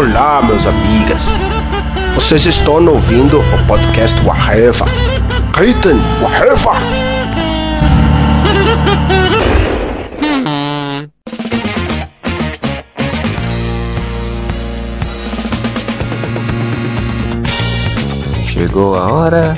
Olá, meus amigas. Vocês estão ouvindo o podcast Waheva. Gritem, Waheva! Chegou a hora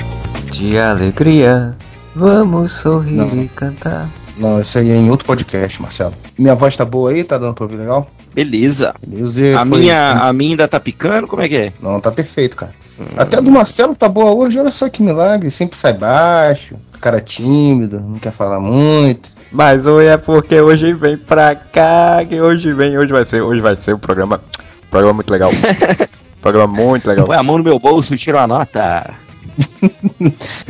de alegria. Vamos sorrir Não. e cantar. Não, isso aí é em outro podcast, Marcelo. Minha voz tá boa aí? Tá dando pra ouvir legal? Beleza. Beleza. A foi- minha, a minha ainda tá picando? Como é que é? Não, tá perfeito, cara. Até a do Marcelo tá boa hoje, olha só que milagre. Sempre sai baixo, cara tímido, não quer falar muito. Mas hoje é porque hoje vem pra cá, que hoje vem, hoje vai ser, hoje vai ser um programa, um programa muito legal. programa muito legal. Põe a mão no meu bolso e tira uma nota.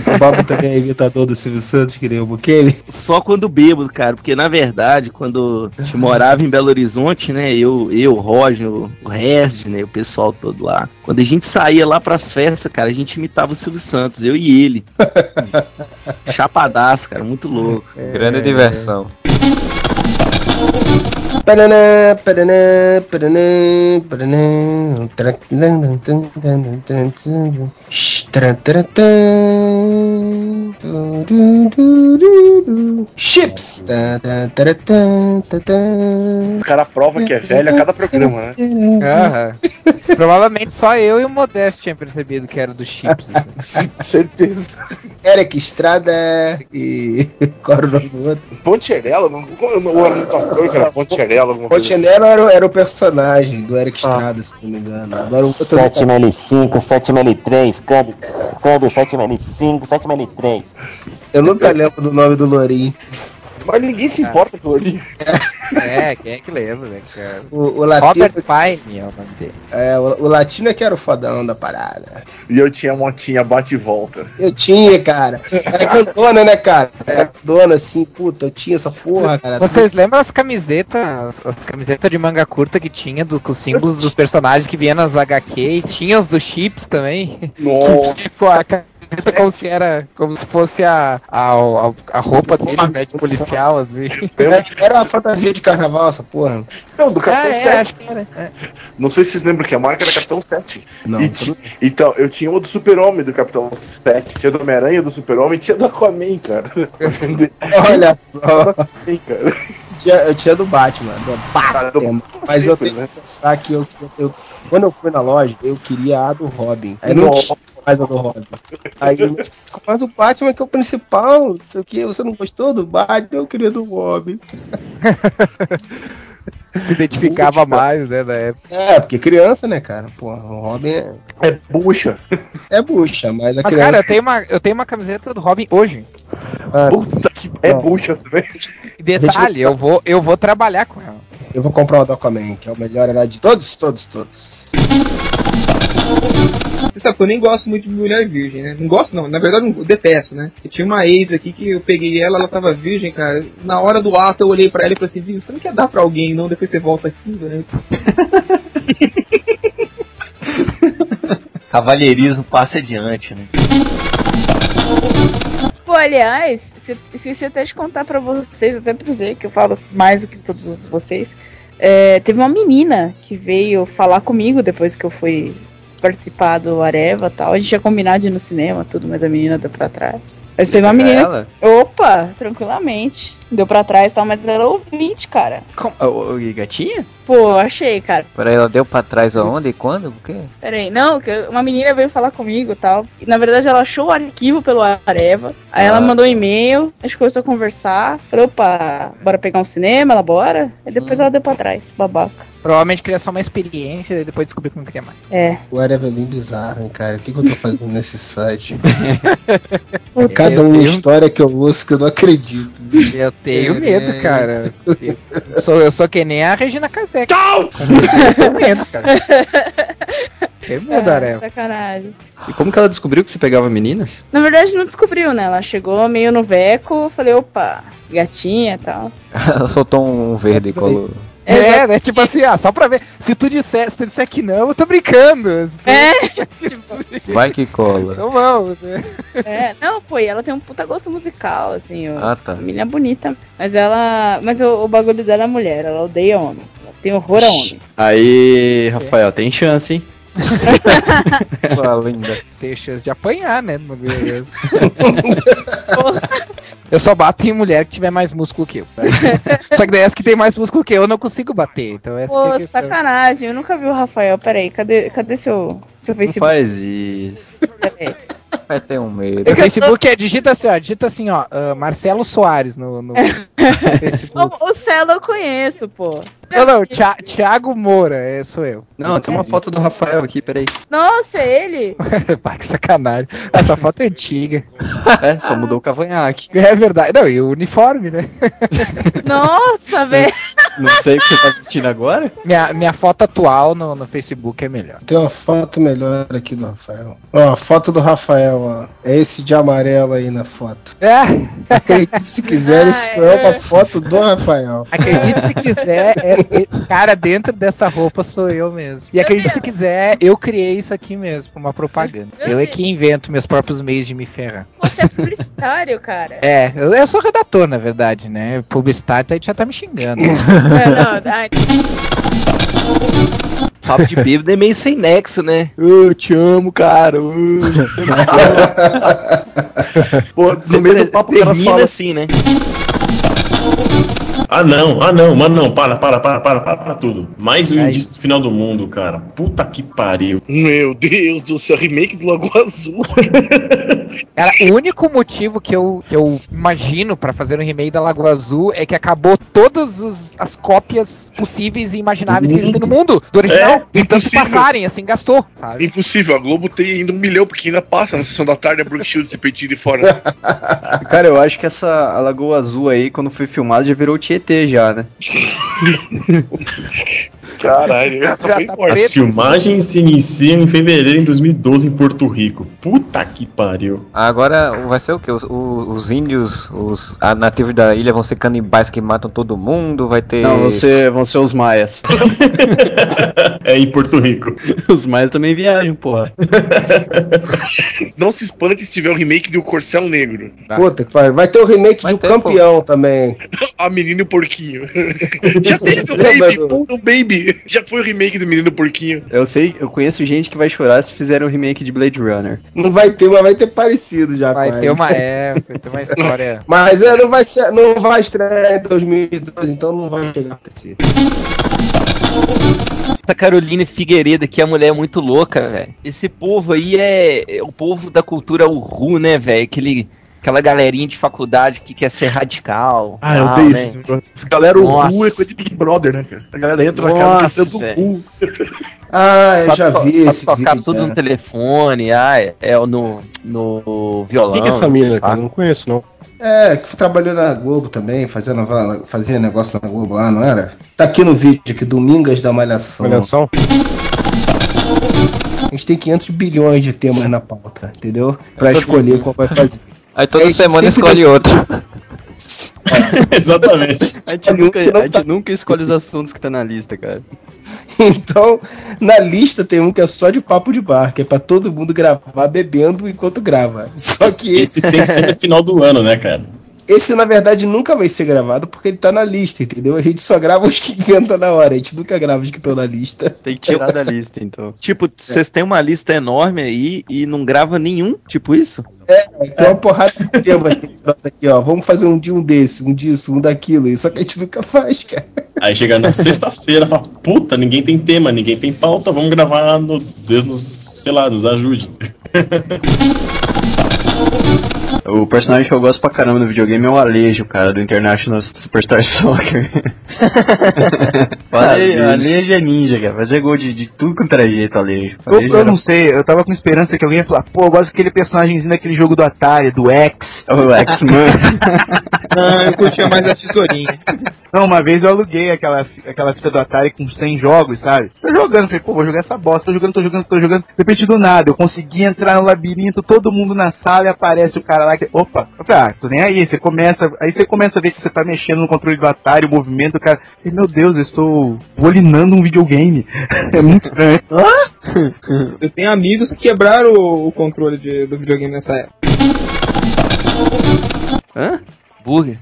O Bob também é imitador do Silvio Santos, que nem o Bukele. Só quando bêbado, cara. Porque na verdade, quando a gente morava em Belo Horizonte, né? Eu, eu o Roger, o Rest, né? O pessoal todo lá. Quando a gente saía lá pras festas, cara, a gente imitava o Silvio Santos, eu e ele. Chapadaço, cara, muito louco. Grande diversão. Paranã, Chips! O cara prova que é velho a cada programa, né? Aham. Provavelmente só eu e o Modesto tinham percebido que era dos chips. assim. Certeza. Eric Estrada e qual era o nome do outro? Poncherello? Não, não, não era muito ator que era Poncherello, alguma coisa assim. Era, o- era o personagem do Eric Estrada, se não me engano. Agora o outro 7L5, 7L3, câmbio, câmbio 7L5, 7L3. eu nunca lembro do nome do Lourinho. Mas ninguém se importa com ele. É, quem é que lembra, né, cara? O, o latino, Robert Pine é o nome dele. é, o, o latino é que era o fodão da parada. E eu tinha a motinha bate e volta. Eu tinha, cara. Era grandona, né, cara? Era dona assim, puta, eu tinha essa porra, cara. Vocês lembram as camisetas, as, as camisetas de manga curta que tinha do, com os símbolos dos personagens que vinha nas HQ e tinha os dos chips também? Nossa. tipo, a camiseta como se era, como se fosse a, a, a, a roupa deles, né, de policial, assim. Era, era uma fantasia de carnaval, essa porra. Não, do Ah, Capitão é, 7. acho que era. É. Não sei se vocês lembram que a marca era Capitão 7. Não, E ti- Então, eu tinha uma do Super-Homem do Capitão 7. Tinha do Homem-Aranha do Super-Homem tinha do Aquaman, cara. Olha só. Aquaman, cara. Tinha, eu tinha do Batman, do Batman. Mas eu tenho né? que pensar que eu, eu- quando eu fui na loja, eu queria a do Robin. Aí não tinha mais a do Robin. Aí, mas o Batman que é o principal, não sei o que, você não gostou do Batman? Eu queria do Robin. Se identificava mais, né, na época. É, porque criança, né, cara? Porra, o Robin é, É bucha. é bucha, mas a Mas, criança. cara, eu tenho, uma, eu tenho uma camiseta do Robin hoje. Ah, Puta que é bucha também. E detalhe, eu vou, eu vou trabalhar com ela. Eu vou comprar o do Aquaman, que é o melhor herói de todos, todos, todos. Você sabe que eu nem gosto muito de mulher virgem, né? Não gosto não, na verdade eu detesto, né? Eu tinha uma ex aqui que eu peguei ela, ela tava virgem, cara. Na hora do ato eu olhei pra ela e falei assim, "Viu, você não quer dar pra alguém não, depois você volta aqui, né? Cavalheirismo passa adiante, né? Pô, aliás, se- esqueci até de contar pra vocês, até pra dizer que eu falo mais do que todos vocês. É, teve uma menina que veio falar comigo depois que eu fui participar do Areva tal. A gente ia combinar de ir no cinema, tudo, mas a menina deu pra trás. Mas teve uma menina. Ela? Opa, tranquilamente. Deu pra trás e tal, mas ela é ouvinte, cara. Como, o, o gatinha? Pô, achei, cara. Peraí, ela deu pra trás aonde e quando? Por quê? Peraí, não, uma menina veio falar comigo e tal. E, na verdade, ela achou o arquivo pelo Areva. Aí ela Ah. mandou um e-mail, a gente começou a conversar. Falei, opa, bora pegar um cinema? Ela, bora? Aí depois ela deu pra trás, babaca. Provavelmente queria só uma experiência e depois descobriu que não queria mais. É. O Areva é bem bizarro, hein, cara. O que, que eu tô fazendo nesse site? Eu Cada uma tenho- história que eu ouço que eu não acredito. Eu tenho medo, cara. Eu sou, eu sou que nem a Regina Casé. Tchau! Eu tenho medo, cara. Tenho medo, Ah, Areva. sacanagem. E como que ela descobriu que você pegava meninas? Na verdade, não descobriu, né? Ela chegou meio no veco, falei, opa, gatinha e tal. Ela soltou um verde e colou. É, né? Tipo assim, ah, só pra ver. Se tu disser, se tu disser que não, eu tô brincando. É, tipo, Vai que cola. Então vamos, né? é. Não, pô, e ela tem um puta gosto musical, assim. ó. Ah, tá. A menina é bonita. Mas ela. Mas o, o bagulho dela é mulher, ela odeia homem. Ela Tem horror a homem. Aí, Rafael, tem chance, hein? Sua linda. Tem chance de apanhar, né? beleza. eu só bato em mulher que tiver mais músculo que eu. tá? Só que daí as que tem mais músculo que eu, eu não consigo bater. Então essa é Pô, questão. sacanagem, eu nunca vi o Rafael. Peraí, cadê, cadê seu, seu Não Facebook? faz isso. Vai ter um medo. O Facebook é, digita assim, ó, digita assim, ó, ah, Marcelo Soares no, no Facebook. O, o Celo eu conheço, pô. Não, não, Thi- Thiago Moura, é, sou eu. Não, tem uma foto do Rafael aqui, peraí. Nossa, é ele? Pá, que sacanagem. Essa foto é antiga. É, só mudou o cavanhaque. É verdade. Não, e o uniforme, né? Nossa, velho. Não sei o que você tá vestindo agora? Minha, minha foto atual no, no Facebook é melhor. Tem uma foto melhor aqui do Rafael. Ó, a foto do Rafael, ó. É esse de amarelo aí na foto. É, Acredite se quiser, isso Ah, é é. uma foto do Rafael. acredite se quiser, é- é- cara, dentro dessa roupa sou eu mesmo. E acredite se quiser, eu criei isso aqui mesmo, uma propaganda. Eu é que invento meus próprios meios de me ferrar. Você é publicitário, cara. É, eu, eu sou redator, na verdade, né? Publicitário aí já tá me xingando. Não, não, ai, Papo de bêbado é meio sem nexo, né? Eu te amo, cara. uh. Pô, no meio do papo termina fala assim, né? Ah não, ah não, mano não, para, para, para, para, para, para tudo. Mais um indício do final do mundo, cara. Puta que pariu. Meu Deus do céu, remake do Lagoa Azul. Cara, o único motivo que eu, que eu imagino pra fazer um remake da Lagoa Azul é que acabou todas os- as cópias possíveis e imagináveis que existem no mundo do original. É, tanto passarem, assim, gastou, sabe? Impossível, a Globo tem ainda um milhão, porque ainda passa na sessão da tarde a Brooke Shields esse peitinho de fora. Cara, eu acho que essa Lagoa Azul aí, quando foi filmada, já virou Tietê já, né? Caralho, essa Já foi tá forte. As filmagens se iniciam em fevereiro de 2012 em Porto Rico. Puta que pariu. Agora vai ser o que? Os, os índios, os a nativos da ilha vão ser canibais que matam todo mundo, vai ter. Não, vão ser, vão ser os maias. É em Porto Rico. Os maias também viajam, porra. Não se espante se tiver o remake de O Corcel Negro. Puta que pariu. Vai ter o remake Vai do ter, campeão também. A Menina e o Porquinho. Já teve o Baby, do- puta, o Baby. Já foi o remake do Menino Porquinho. Eu sei, eu conheço gente que vai chorar se fizerem um remake de Blade Runner. Não vai ter, mas vai ter parecido já. Vai ter uma, é, vai ter uma história. Mas é, não vai ser, não vai estrear em 2012, então não vai chegar a acontecer. Essa Caroline Figueiredo aqui, a mulher é muito louca, velho. Esse povo aí é, é o povo da cultura Uru, né, velho? Aquele, aquela galerinha de faculdade que quer ser radical. Ah, eu tal, odeio né? isso. Essa galera, o Nossa. Ru é coisa de Big Brother, né, cara? A galera entra na Nossa, casa do velho. Ru. Ah, eu Sabe já to- vi sabe esse tocar vídeo. tudo é. no telefone, ah, é, é no, no violão. Quem que é essa mina, cara? Eu não conheço, não. É, que trabalhou na Globo também, fazia, novela, fazia negócio na Globo lá, não era? Tá aqui no vídeo, aqui, Domingas da Malhação. Malhação? A gente tem 500 bilhões de temas na pauta, entendeu? Pra escolher qual vai fazer. Aí toda gente semana escolhe des- outro. Exatamente. A gente, nunca, a gente nunca escolhe os assuntos que tá na lista, cara. Então, na lista tem um que é só de papo de bar, que é pra todo mundo gravar bebendo enquanto grava. Só que esse, Esse tem que ser no final do ano, né, cara? Esse na verdade nunca vai ser gravado porque ele tá na lista, entendeu? A gente só grava os que inventa na hora, a gente nunca grava os que estão na lista. Tem que tirar da lista, então. Tipo, vocês têm uma lista enorme aí e não grava nenhum, tipo isso? Tem uma porrada de temas aqui, ó. Vamos fazer um dia um desse, um disso, um daquilo. Isso que a gente nunca faz, cara. Aí chega na sexta-feira, fala, puta, ninguém tem tema, ninguém tem pauta, vamos gravar no. Deus nos, sei lá, nos ajude. O personagem que eu gosto pra caramba no videogame é o Alejo, cara, do International Superstar Soccer. Ale- Alejo é ninja, cara. Fazer gol de, de tudo quanto era jeito, Alejo. Eu, Alejo eu era não sei, eu tava com esperança que alguém ia falar, pô, eu gosto daquele personagemzinho daquele jogo do Atari, do X. o X-Man. Não, eu curtia mais a tesourinha. Não, uma vez eu aluguei aquela, aquela fita do Atari com 100 jogos, sabe? Tô jogando, falei, pô, vou jogar essa bosta, tô jogando, tô jogando, tô jogando. De repente do nada, eu consegui entrar no labirinto, todo mundo na sala e aparece o cara lá que. Opa! Ah, tô nem aí. Você começa. Aí você começa a ver que você tá mexendo no controle do Atari, o movimento, o cara. E, meu Deus, eu estou bolinando um videogame. É muito estranho. Eu tenho amigos que quebraram o, controle do videogame nessa época. Hã? Burger?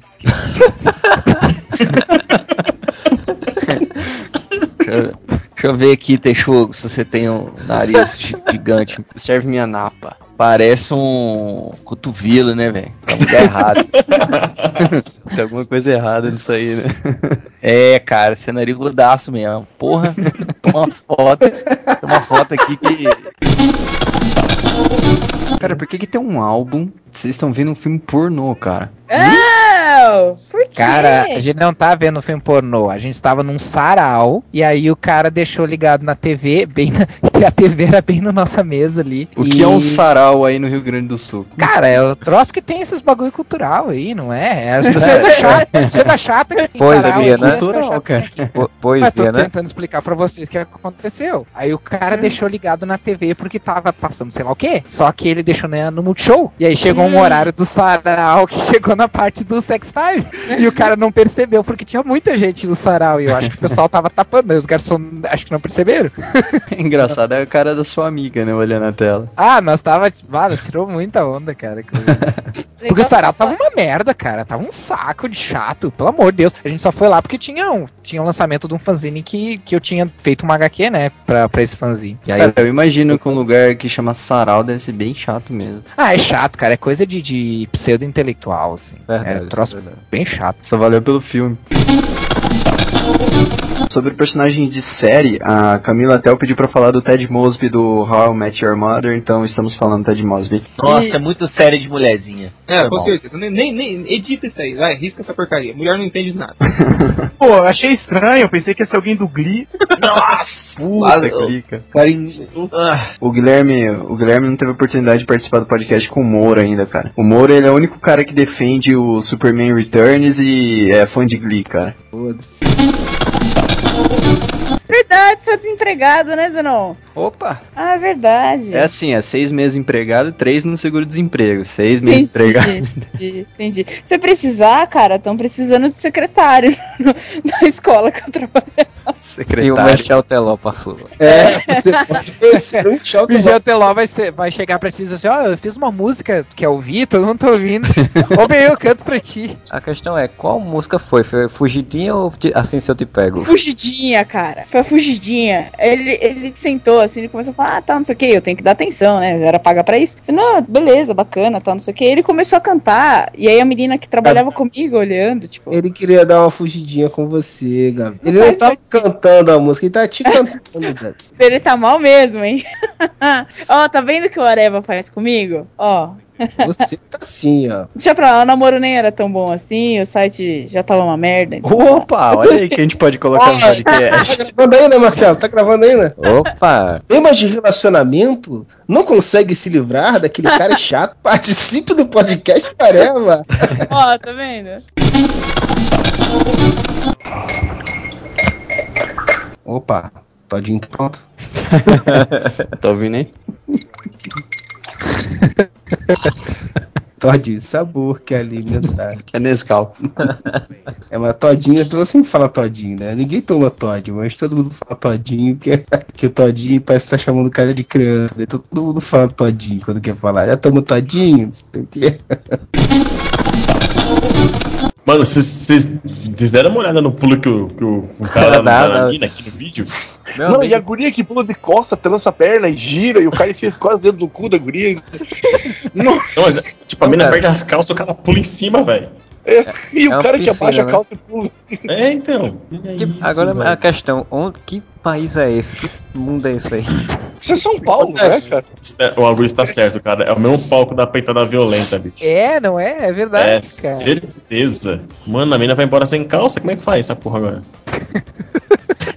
ver aqui, Texugo, se você tem um nariz gigante. Serve minha napa. Parece um cotovelo, né, velho? Tá muito errado. Tem alguma coisa errada nisso aí, né? É, cara, você é narigudaço mesmo. Porra, toma uma foto. Tem uma foto aqui que. Cara, por que, que tem um álbum? Vocês estão vendo um filme pornô, cara. Oh, por quê? Cara, a gente não tá vendo filme pornô, a gente estava num sarau e aí o cara deixou ligado na TV, bem na, e a TV era bem na nossa mesa ali. O e... que é um sarau aí no Rio Grande do Sul? Cara, é o troço que tem esses bagulho cultural aí, não é? É as coisa chata, coisa chata que tem Poesia, né? Cultural, cara. que tem. Po- Mas tô Poesia, né? tentando explicar pra vocês o que aconteceu. Aí o cara deixou ligado na TV porque tava passando sei lá o quê. Só que ele deixou né, no Multishow. E aí chegou um horário do sarau que chegou na parte do sex time. E o cara não percebeu porque tinha muita gente no sarau. E eu acho que o pessoal tava tapando. Aí os garçons acho que não perceberam. Engraçado é a cara da sua amiga, né? Olhando a tela. Ah, nós tava. Nós tirou muita onda, cara. Porque o sarau tava uma merda, cara. Tava um saco de chato. Pelo amor de Deus. A gente só foi lá porque tinha um, tinha um lançamento de um fanzine que, que eu tinha feito uma HQ, né? Pra, pra esse fanzine. E aí Cara, eu imagino que um lugar que chama sarau deve ser bem chato mesmo. Ah, é chato, cara. É coisa de, de pseudo-intelectual, assim. Verdade, é troço verdade. bem chato. Só valeu pelo filme. Sobre personagens de série, a Camila até pediu pra falar do Ted Mosby do How I Met Your Mother, então estamos falando do Ted Mosby. Nossa, E- é muito série de mulherzinha. É, com certeza. Nem, nem, nem edita isso aí, vai, risca essa porcaria. Mulher não entende nada. Pô, achei estranho, eu pensei que ia ser alguém do Glee. Puta, Ah, eu- clica. Ah, O Guilherme, o Guilherme não teve oportunidade de participar do podcast com o Moura ainda, cara. O Moura, ele é o único cara que defende o Superman Returns e é fã de Glee, cara. Foda-se. you. Verdade, você tá desempregado, né, Zenon? Opa! Ah, é verdade. É assim, é seis meses empregado, três no seguro-desemprego. Seis meses Entendi, empregado. entendi, entendi. Se precisar, cara, estão precisando de secretário no- na escola que eu trabalho. E o Secretário. Michel Teló passou. É, você pode um O Michel Teló vai, ser- vai chegar pra ti e dizer assim: Ó, eu fiz uma música, quer ouvir? Todo mundo tá ouvindo. Ô, bem, eu canto pra ti. A questão é, qual música foi? Foi Fugidinha ou Assim Se Eu Te Pego? Fugidinha, cara. Foi fugidinha. Ele, ele sentou assim, ele começou a falar, ah, tá, não sei o que, eu tenho que dar atenção, né? Era paga pra isso. Falei, não, beleza, bacana, tá, não sei o que. Ele começou a cantar, e aí a menina que trabalhava comigo olhando, tipo, Ele queria dar uma fugidinha com você, Gabi. Ele não tava cantando a música, ele tava te cantando, Gabi. ele tá mal mesmo, hein? Ó, tá vendo o que o Areva faz comigo? Ó. Você tá assim, ó. Deixa pra lá, o namoro nem era tão bom assim, o site já tava uma merda. então- Opa, olha aí que a gente pode colocar no podcast. Tá gravando ainda, Marcelo? Tá gravando ainda? Opa! Temas de relacionamento? Não consegue se livrar daquele cara chato? Participe do podcast Areva. Ó, tá vendo? Opa, todinho tá pronto. tá ouvindo aí? Todinho, sabor que é alimentar. É Nescau. É, mas todinho, a pessoa sempre fala todinho, né? Ninguém toma Todd, mas todo mundo fala todinho, que, que o todinho parece que tá chamando o cara de criança. Né? Todo mundo fala todinho quando quer falar. Já toma todinho? Não sei o quê. Mano, vocês- deram uma olhada no pulo que o, que o, o cara dá. na mina aqui no vídeo? Não, e a guria que pula de costa, trança a perna e gira, e o cara enfia quase dentro do cu da guria. Nossa. Não, mas, tipo, a mina perde as calças, o cara pula em cima, velho. É, e o É cara que piscina, abaixa a né? calça e pula. É, então. Que- agora a questão, onde, que país é esse? Que mundo é esse aí? Isso é São Paulo, né, cara? É, O Augusto tá certo, cara. É o mesmo palco da peitada violenta, bicho. É, não é? É verdade, É cara. certeza. Mano, a mina vai embora sem calça? Como é que faz essa porra agora?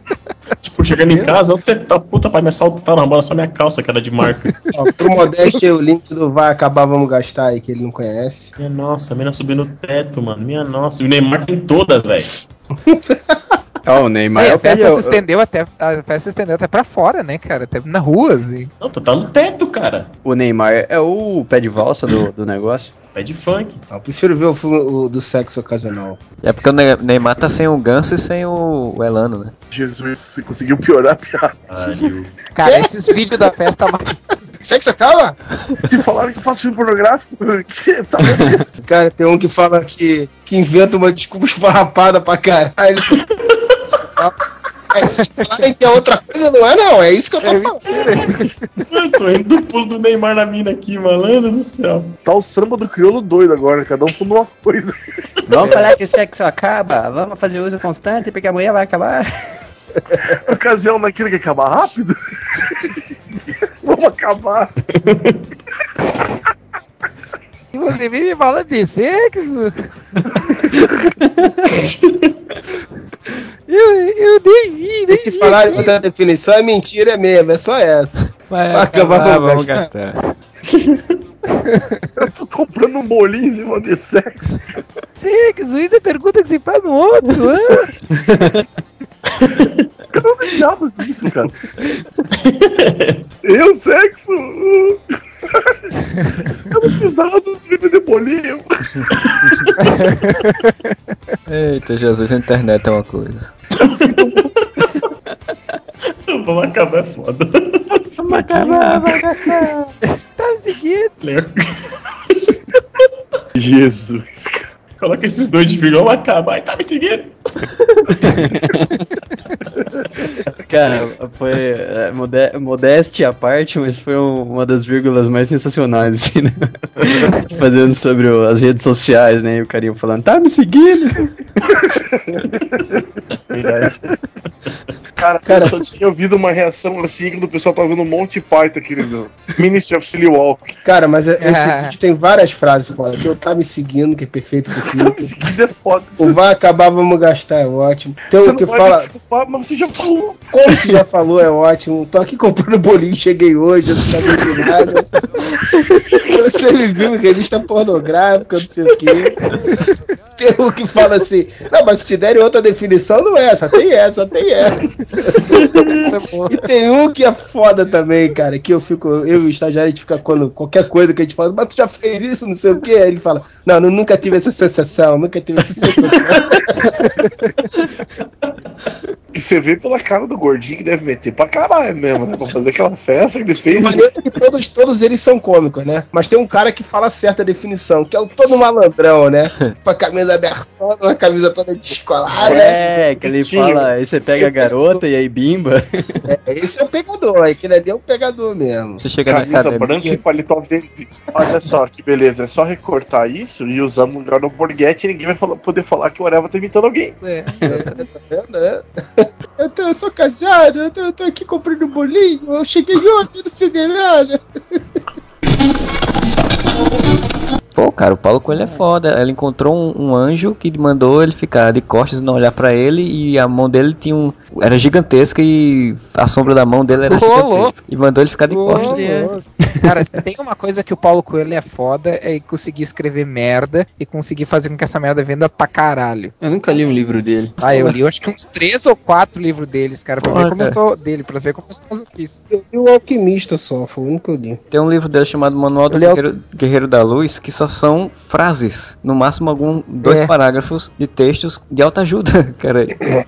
tipo, chegando em casa, onde você tá? Puta, pai, me assaltaram, agora só minha calça, que era de marca. Ó, pro Modeste, o link do Vai Acabar Vamos Gastar aí, que ele não conhece. Minha nossa, a mina subiu no teto, mano. Minha nossa. E o Neymar tem todas, velho. Ó, o Neymar é a o pé festa se estendeu até a festa se estendeu até pra fora, né, cara? Até na rua, assim. Não, tu tá no teto, cara. O Neymar é o pé de valsa do, do negócio. Pé de funk. Eu prefiro ver o filme o do sexo ocasional. É porque o Ne- Neymar tá sem o Ganso e sem o, o Elano, né? Jesus, você conseguiu piorar a piada. Cara, esses vídeos da festa Sexo acaba? Te falaram que eu faço filme pornográfico? Que tá Cara, tem um que fala que, que inventa uma desculpa esfarrapada pra caralho. É, se falarem que é outra coisa, não é não, é isso que eu tô falando. Eu tô indo do pulo do Neymar na mina aqui, malandro do céu. Tá o samba do crioulo doido agora, cada um falando uma coisa. Vamos falar que o sexo acaba, vamos fazer uso constante porque a mulher vai acabar. Ocasião naquilo que acaba rápido? Vamos acabar. E você vem me falando de sexo? eu, eu nem vi, nem Se vi. falar outra definição, é mentira é mesmo, é só essa. Vai acabar, acabar, vamos gastar. gastar. Eu tô comprando um bolinho em cima de sexo. Sexo, isso é pergunta que se faz no outro, hã? Eu não deixava isso, cara. Eu, sexo? Eu não fiz nada dos vídeos de bolinho. Eita, Jesus, a internet é uma coisa. Vamos acabar, é foda. Vamos acabar, vai gastar. Tá me seguindo. Jesus, cara. Coloca esses dois de vamos acabar. Ai, tá me seguindo. Cara, foi é, modéstia à parte, mas foi um- uma das vírgulas mais sensacionais, assim, né? Fazendo sobre o- as redes sociais, né? E o carinha falando, tá me seguindo? Cara, eu só tinha ouvido uma reação assim quando o pessoal tava vendo um monte de Python, querido. Ministry of Silly Walk. Cara, mas é- esse vídeo tem várias frases foda. Tem o tá me seguindo, que é perfeito isso aqui. Tá me seguindo é foda. O vai acabar, vamos gastar, é ótimo. Tem Você o que fala. desculpar, mas você já falou. Como você já falou, é ótimo. Tô aqui comprando bolinho, cheguei hoje, eu não sabia de nada. Você me viu em revista pornográfica, não sei o quê. Tem o que fala assim, não, mas se te derem outra definição, não é essa, tem essa, tem essa. E tem um que é foda também, cara, que eu fico, eu e o estagiário, a gente fica quando qualquer coisa que a gente fala, mas tu já fez isso, não sei o quê. Aí ele fala, não, eu nunca tive essa sensação, nunca tive essa sensação. E você vê pela cara do gordinho que deve meter pra caralho mesmo, né? Pra fazer aquela festa que ele fez. Maneiro que todos, todos eles são cômicos, né? Mas tem um cara que fala certa definição, que é o todo malandrão, né? Com a camisa abertona, uma camisa toda descolada. É, que ele fala, aí você pega a garota e aí bimba. É, esse é o pegador, aquele ali é o pegador mesmo. Você chega na Camisa branca e paletó verde. Olha só que beleza, é só recortar isso e usar no lugar do borguete e ninguém vai falar- poder falar que o Areva tá imitando alguém. É. Tá vendo? É. Eu, tô, eu sou casado, eu tô, eu tô aqui comprando bolinho, eu cheguei ontem, de nada. Pô, cara, o Paulo Coelho é foda. Ele encontrou um, um anjo que mandou ele ficar de costas não olhar pra ele e a mão dele tinha um era gigantesca e a sombra da mão dele era gigantesca. E mandou ele ficar de costas. Cara, se tem uma coisa que o Paulo Coelho é foda, é conseguir escrever merda e conseguir fazer com que essa merda venda pra caralho. Eu nunca li um livro dele. Ah, eu li eu acho que uns três ou quatro livros deles, cara, pra ver como eu estou dele, pra ver como eu estou notícias. Eu li o Alquimista só, foi o único que eu li. Tem um livro dele chamado Manual do é Guerreiro, Guerreiro da Luz que só são frases, no máximo algum dois É. parágrafos de textos de alta ajuda, cara.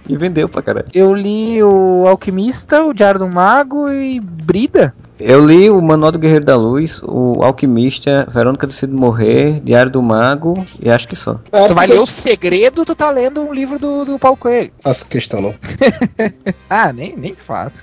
E vendeu pra caralho. Eu li o Alquimista, o Diário do Mago e Brida. Eu li o Manual do Guerreiro da Luz, o Alquimista, Verônica Decide Morrer, Diário do Mago e acho que só. Tu vai ler o segredo, tu tá lendo um livro do, do Paulo Coelho. Faço questão não. Ah, nem, nem faço.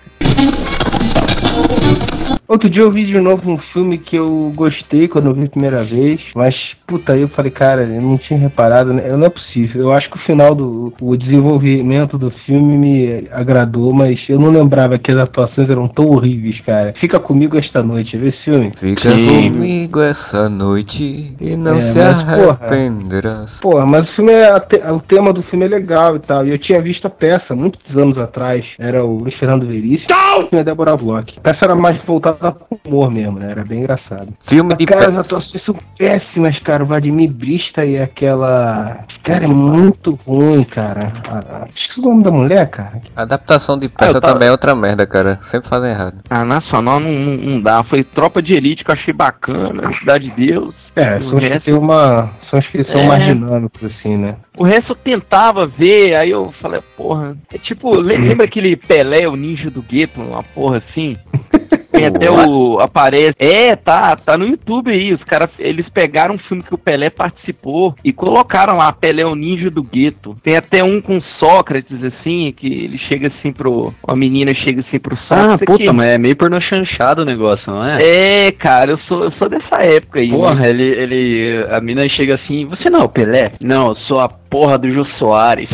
Outro dia eu vi de novo um filme que eu gostei quando eu vi a primeira vez, mas puta, aí eu falei, cara, eu não tinha reparado, né? Não é possível. Eu acho que o final do o desenvolvimento do filme me agradou, mas eu não lembrava que as atuações eram tão horríveis, cara. Fica comigo esta noite, vê esse filme? Fica comigo essa noite e não É, se mas, porra. arrependerás. Porra, mas o filme é te- o tema do filme é legal e tal. E eu tinha visto a peça muitos anos atrás. Era o Luiz Fernando Veríssimo e a Débora Bloch. A peça era mais voltada pro humor mesmo, né? Era bem engraçado. Filme de Cara, as atuações são péssimas, cara. O Vladimir Brista e aquela. Cara, é muito ruim, cara. Ah, Esqueci o nome da mulher, cara. Adaptação de peça eu tava- também é outra merda, cara. Sempre fazem errado. A nacional não, não, não dá. Foi tropa de elite que eu achei bacana, Cidade de Deus. É, são os resto- uma. São os que são É. mais dinâmicos, assim, né? O resto eu tentava ver, aí eu falei, porra. É tipo, le- lembra aquele Pelé, o ninja do gueto, uma porra assim? Tem até o. Aparece. É, tá, tá no YouTube aí. Os caras, eles pegaram um filme que o Pelé participou e colocaram lá Pelé o Ninja do Gueto. Tem até um com Sócrates, assim, que ele chega assim pro. A menina chega assim pro Ah, Sócrates. puta, aqui. mas é meio pornô chanchado o negócio, não é? É, cara, eu sou, eu sou dessa época aí. Porra, né? ele, ele. A mina chega assim, você não é o Pelé? Não, eu sou a porra do Jô Soares.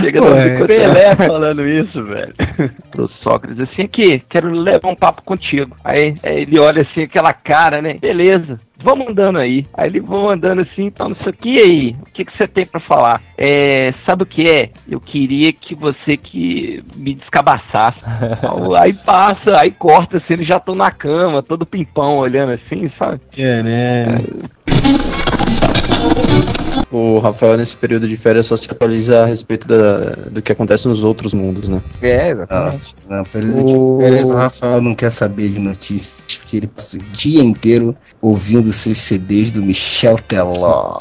Chega Pô, é Pelé falando isso, velho. pro Sócrates assim, aqui, quero levar um papo contigo. Aí, aí ele olha assim, aquela cara, né? Beleza, vamos andando aí. Aí ele vão andando assim, então isso aqui aí, o que, que você tem pra falar? É, sabe o que é? Eu queria que você que me descabaçasse. aí passa, aí corta assim, eles já estão na cama, todo pimpão olhando assim, sabe? É, né? O Rafael, nesse período de férias, só se atualiza a respeito da, do que acontece nos outros mundos, né? É, exatamente. Não, não período de férias, o Rafael não quer saber de notícias, porque ele passa o dia inteiro ouvindo seus CDs do Michel Teló.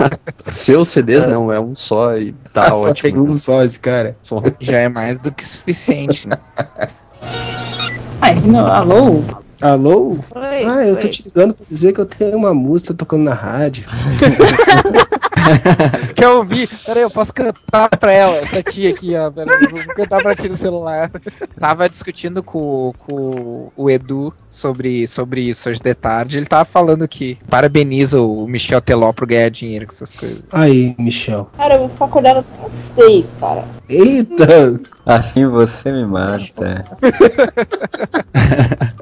Seus CDs não, é um só e tá Só ótimo. tem um só esse cara. Já é mais do que suficiente, né? Mas não, alô? Alô? Oi, ah, eu tô oi. te ligando pra dizer que eu tenho uma música tocando na rádio. Quer ouvir? Peraí, eu posso cantar pra ela, pra ti aqui, ó. Peraí, vou cantar pra ti no celular. Tava discutindo com, com o Edu sobre, sobre isso hoje de tarde. Ele tava falando que parabeniza o Michel Teló por ganhar dinheiro com essas coisas. Aí, Michel. Cara, eu vou ficar acordado até seis, cara. Eita! Assim você me mata.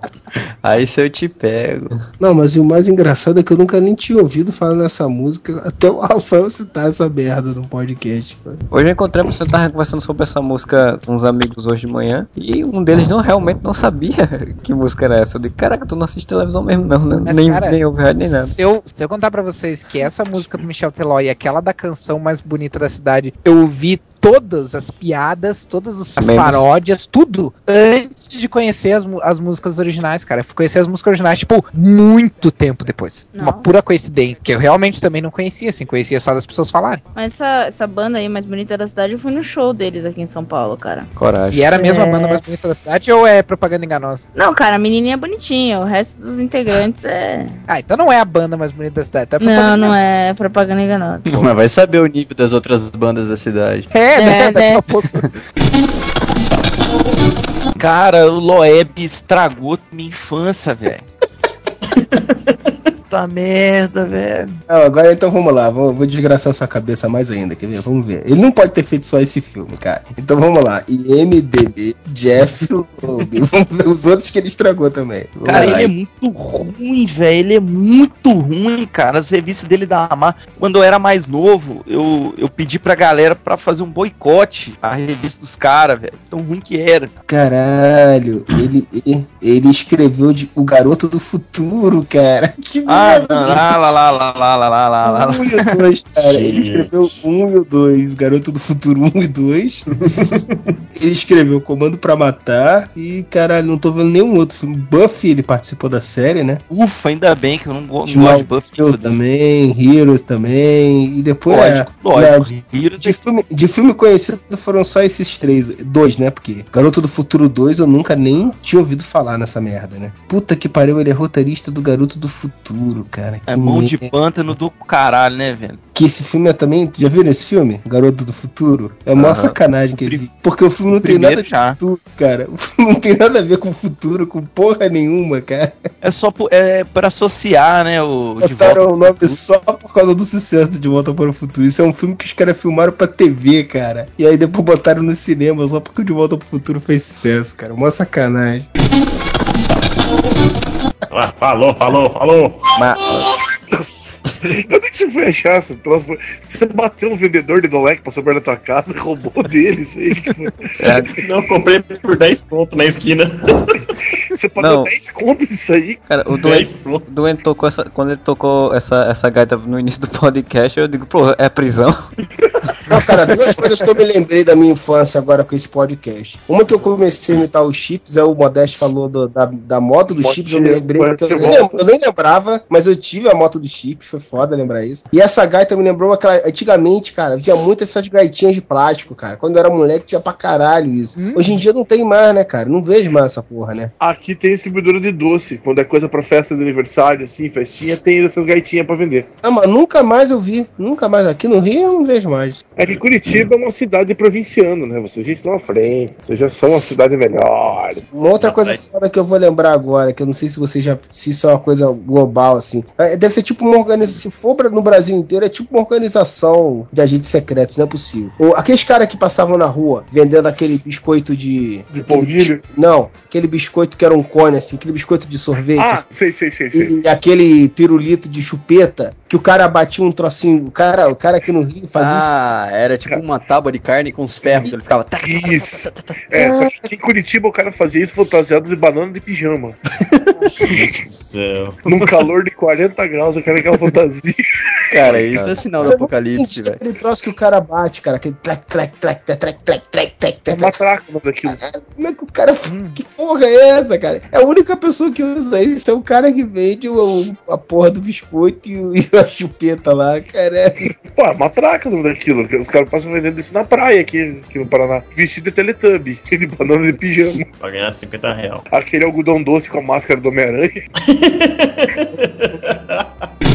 Aí se eu te pego. Não, mas o mais engraçado é que eu nunca nem tinha ouvido falar nessa música até o Rafael citar essa merda no podcast. cara. Hoje eu encontrei você tava conversando sobre essa música com uns amigos hoje de manhã e um deles não realmente não sabia que música era essa. Caraca, tu não assiste televisão mesmo não, né? Mas, nem, cara, nem ouve rádio nem nada. Se eu, se eu contar pra vocês que essa música do Michel Teló e aquela da canção mais bonita da cidade, eu ouvi todas as piadas, todas as paródias, tudo antes de conhecer as, as músicas originais, cara. Eu fui conhecer as músicas originais, tipo, muito tempo depois. Uma Nossa. pura coincidência, que eu realmente também não conhecia, assim, conhecia só das pessoas falarem. Mas essa, essa banda aí mais bonita da cidade, eu fui no show deles aqui em São Paulo, cara. Coragem. E era a mesma É. banda mais bonita da cidade ou é propaganda enganosa? Não, cara, a menininha é bonitinha, o resto dos integrantes é. Ah, então não é a banda mais bonita da cidade, tá Não, propaganda não é propaganda enganosa. Mas vai saber o nível das outras bandas da cidade. É, É, né? né? Daqui a pouco. Cara, o Loeb estragou minha infância, velho. Puta merda, velho. Não, agora então vamos lá, vou, vou desgraçar sua cabeça mais ainda, quer ver? Vamos ver. Ele não pode ter feito só esse filme, cara. Então vamos lá. IMDB, Jeff Loeb. Vamos ver os outros que ele estragou também. Vamos Cara, lá. ele é muito ruim, velho. Ele é muito ruim, cara. As revistas dele da Amar. Quando eu era mais novo, eu, eu pedi pra galera pra fazer um boicote à revista dos caras, velho. Tão ruim que era. Caralho, ele, ele, ele escreveu de O Garoto do Futuro, cara. Que Ah, lá, lá, lá, lá, lá, lá, lá, lá, lá. Um e o dois, cara. Ele escreveu um e o dois. Garoto do Futuro 1 e 2. ele escreveu Comando pra Matar. E, caralho, não tô vendo nenhum outro filme. Buffy, ele participou da série, né? Ufa, ainda bem que eu não, não gosto de Buffy. Smallville também, Heroes também. E depois. Lógico, é, lógico. de, Heroes de filme, de filme conhecido foram só esses três. Dois, né? Porque Garoto do Futuro 2 eu nunca nem tinha ouvido falar nessa merda, né? Puta que pariu, ele é roteirista do Garoto do Futuro, cara. É mão de pântano do caralho, né, velho? Que esse filme é também. Já viram esse filme? Garoto do Futuro? É a maior Aham. sacanagem que existe. Porque o filme não tem Primeiro nada de já. futuro, cara. O filme não tem nada a ver com o futuro, com porra nenhuma, cara. É só por, é pra associar, né, o de. Botaram o nome só por causa do sucesso de Volta para o Futuro. Isso é um filme que os caras filmaram pra TV, cara. E aí depois botaram no cinema só porque o De Volta pro Futuro fez sucesso, cara. Uma sacanagem. Ah, falou, falou, falou. Nossa. Onde é que você foi achar essa troço? Você bateu um vendedor de Dolec, passou perto da tua casa, roubou dele isso aí. que foi? Não, comprei por 10 pontos na esquina. Você pagou Não. 10 contos isso aí? Cara, o Duende tocou essa. Quando ele tocou essa, essa gaita no início do podcast, eu digo, pô, é prisão. Não, cara, duas coisas que eu me lembrei da minha infância agora com esse podcast. Uma que eu comecei a imitar os chips, é o Modesto falou do- da, da moto dos chips, eu me lembrei. Eu, nem bom. lem- eu nem lembrava, mas eu tive a moto dos chips, foi foda lembrar isso. E essa gaita me lembrou aquela. Antigamente, cara, tinha muitas essas gaitinhas de plástico, cara. Quando eu era moleque, tinha pra caralho isso. Hoje em dia não tem mais, né, cara? Não vejo mais essa porra, né? Aqui tem distribuidora de doce. Quando é coisa pra festa de aniversário, assim, festinha, tem essas gaitinhas pra vender. Não, mas nunca mais eu vi. Nunca mais. Aqui no Rio eu não vejo mais. É que Curitiba é uma cidade provinciana, né? Vocês já estão à frente, vocês já são uma cidade melhor. Uma outra coisa foda que eu vou lembrar agora, que eu não sei se você já. se isso é uma coisa global, assim. É, deve ser tipo uma organização. Se for no Brasil inteiro, é tipo uma organização de agentes secretos, não é possível. O- aqueles caras que passavam na rua vendendo aquele biscoito de. De polvilho? Não, aquele biscoito que era um cone, assim, aquele biscoito de sorvete. Ah, assim, sei, sei, sei, sei. e aquele pirulito de chupeta, que o cara batia um trocinho. O cara, o cara aqui no Rio fazia isso. Era tipo uma tábua de carne com os ferros, ele ficava. Tá, tá, tá, isso. É, só que em Curitiba o cara fazia isso fantasiado de banana de pijama. Num calor de 40 graus, o cara aquela fantasia. Cara, isso é sinal do apocalipse, velho. Aquele troço que o cara bate, cara, aquele trec, trec, trec, trec, trec, trec, trec, trec. É matraca daquilo. Como é que o cara. Hum. Que porra é essa, cara? É a única pessoa que usa isso, é o cara que vende o, a porra do biscoito e, a chupeta lá, cara. Pô, é matraca daquilo, os caras passam vendendo isso na praia aqui, aqui no Paraná. Vestido de Teletubby, de banana de pijama. Pra ganhar 50 real. Aquele algodão doce com a máscara do Homem-Aranha.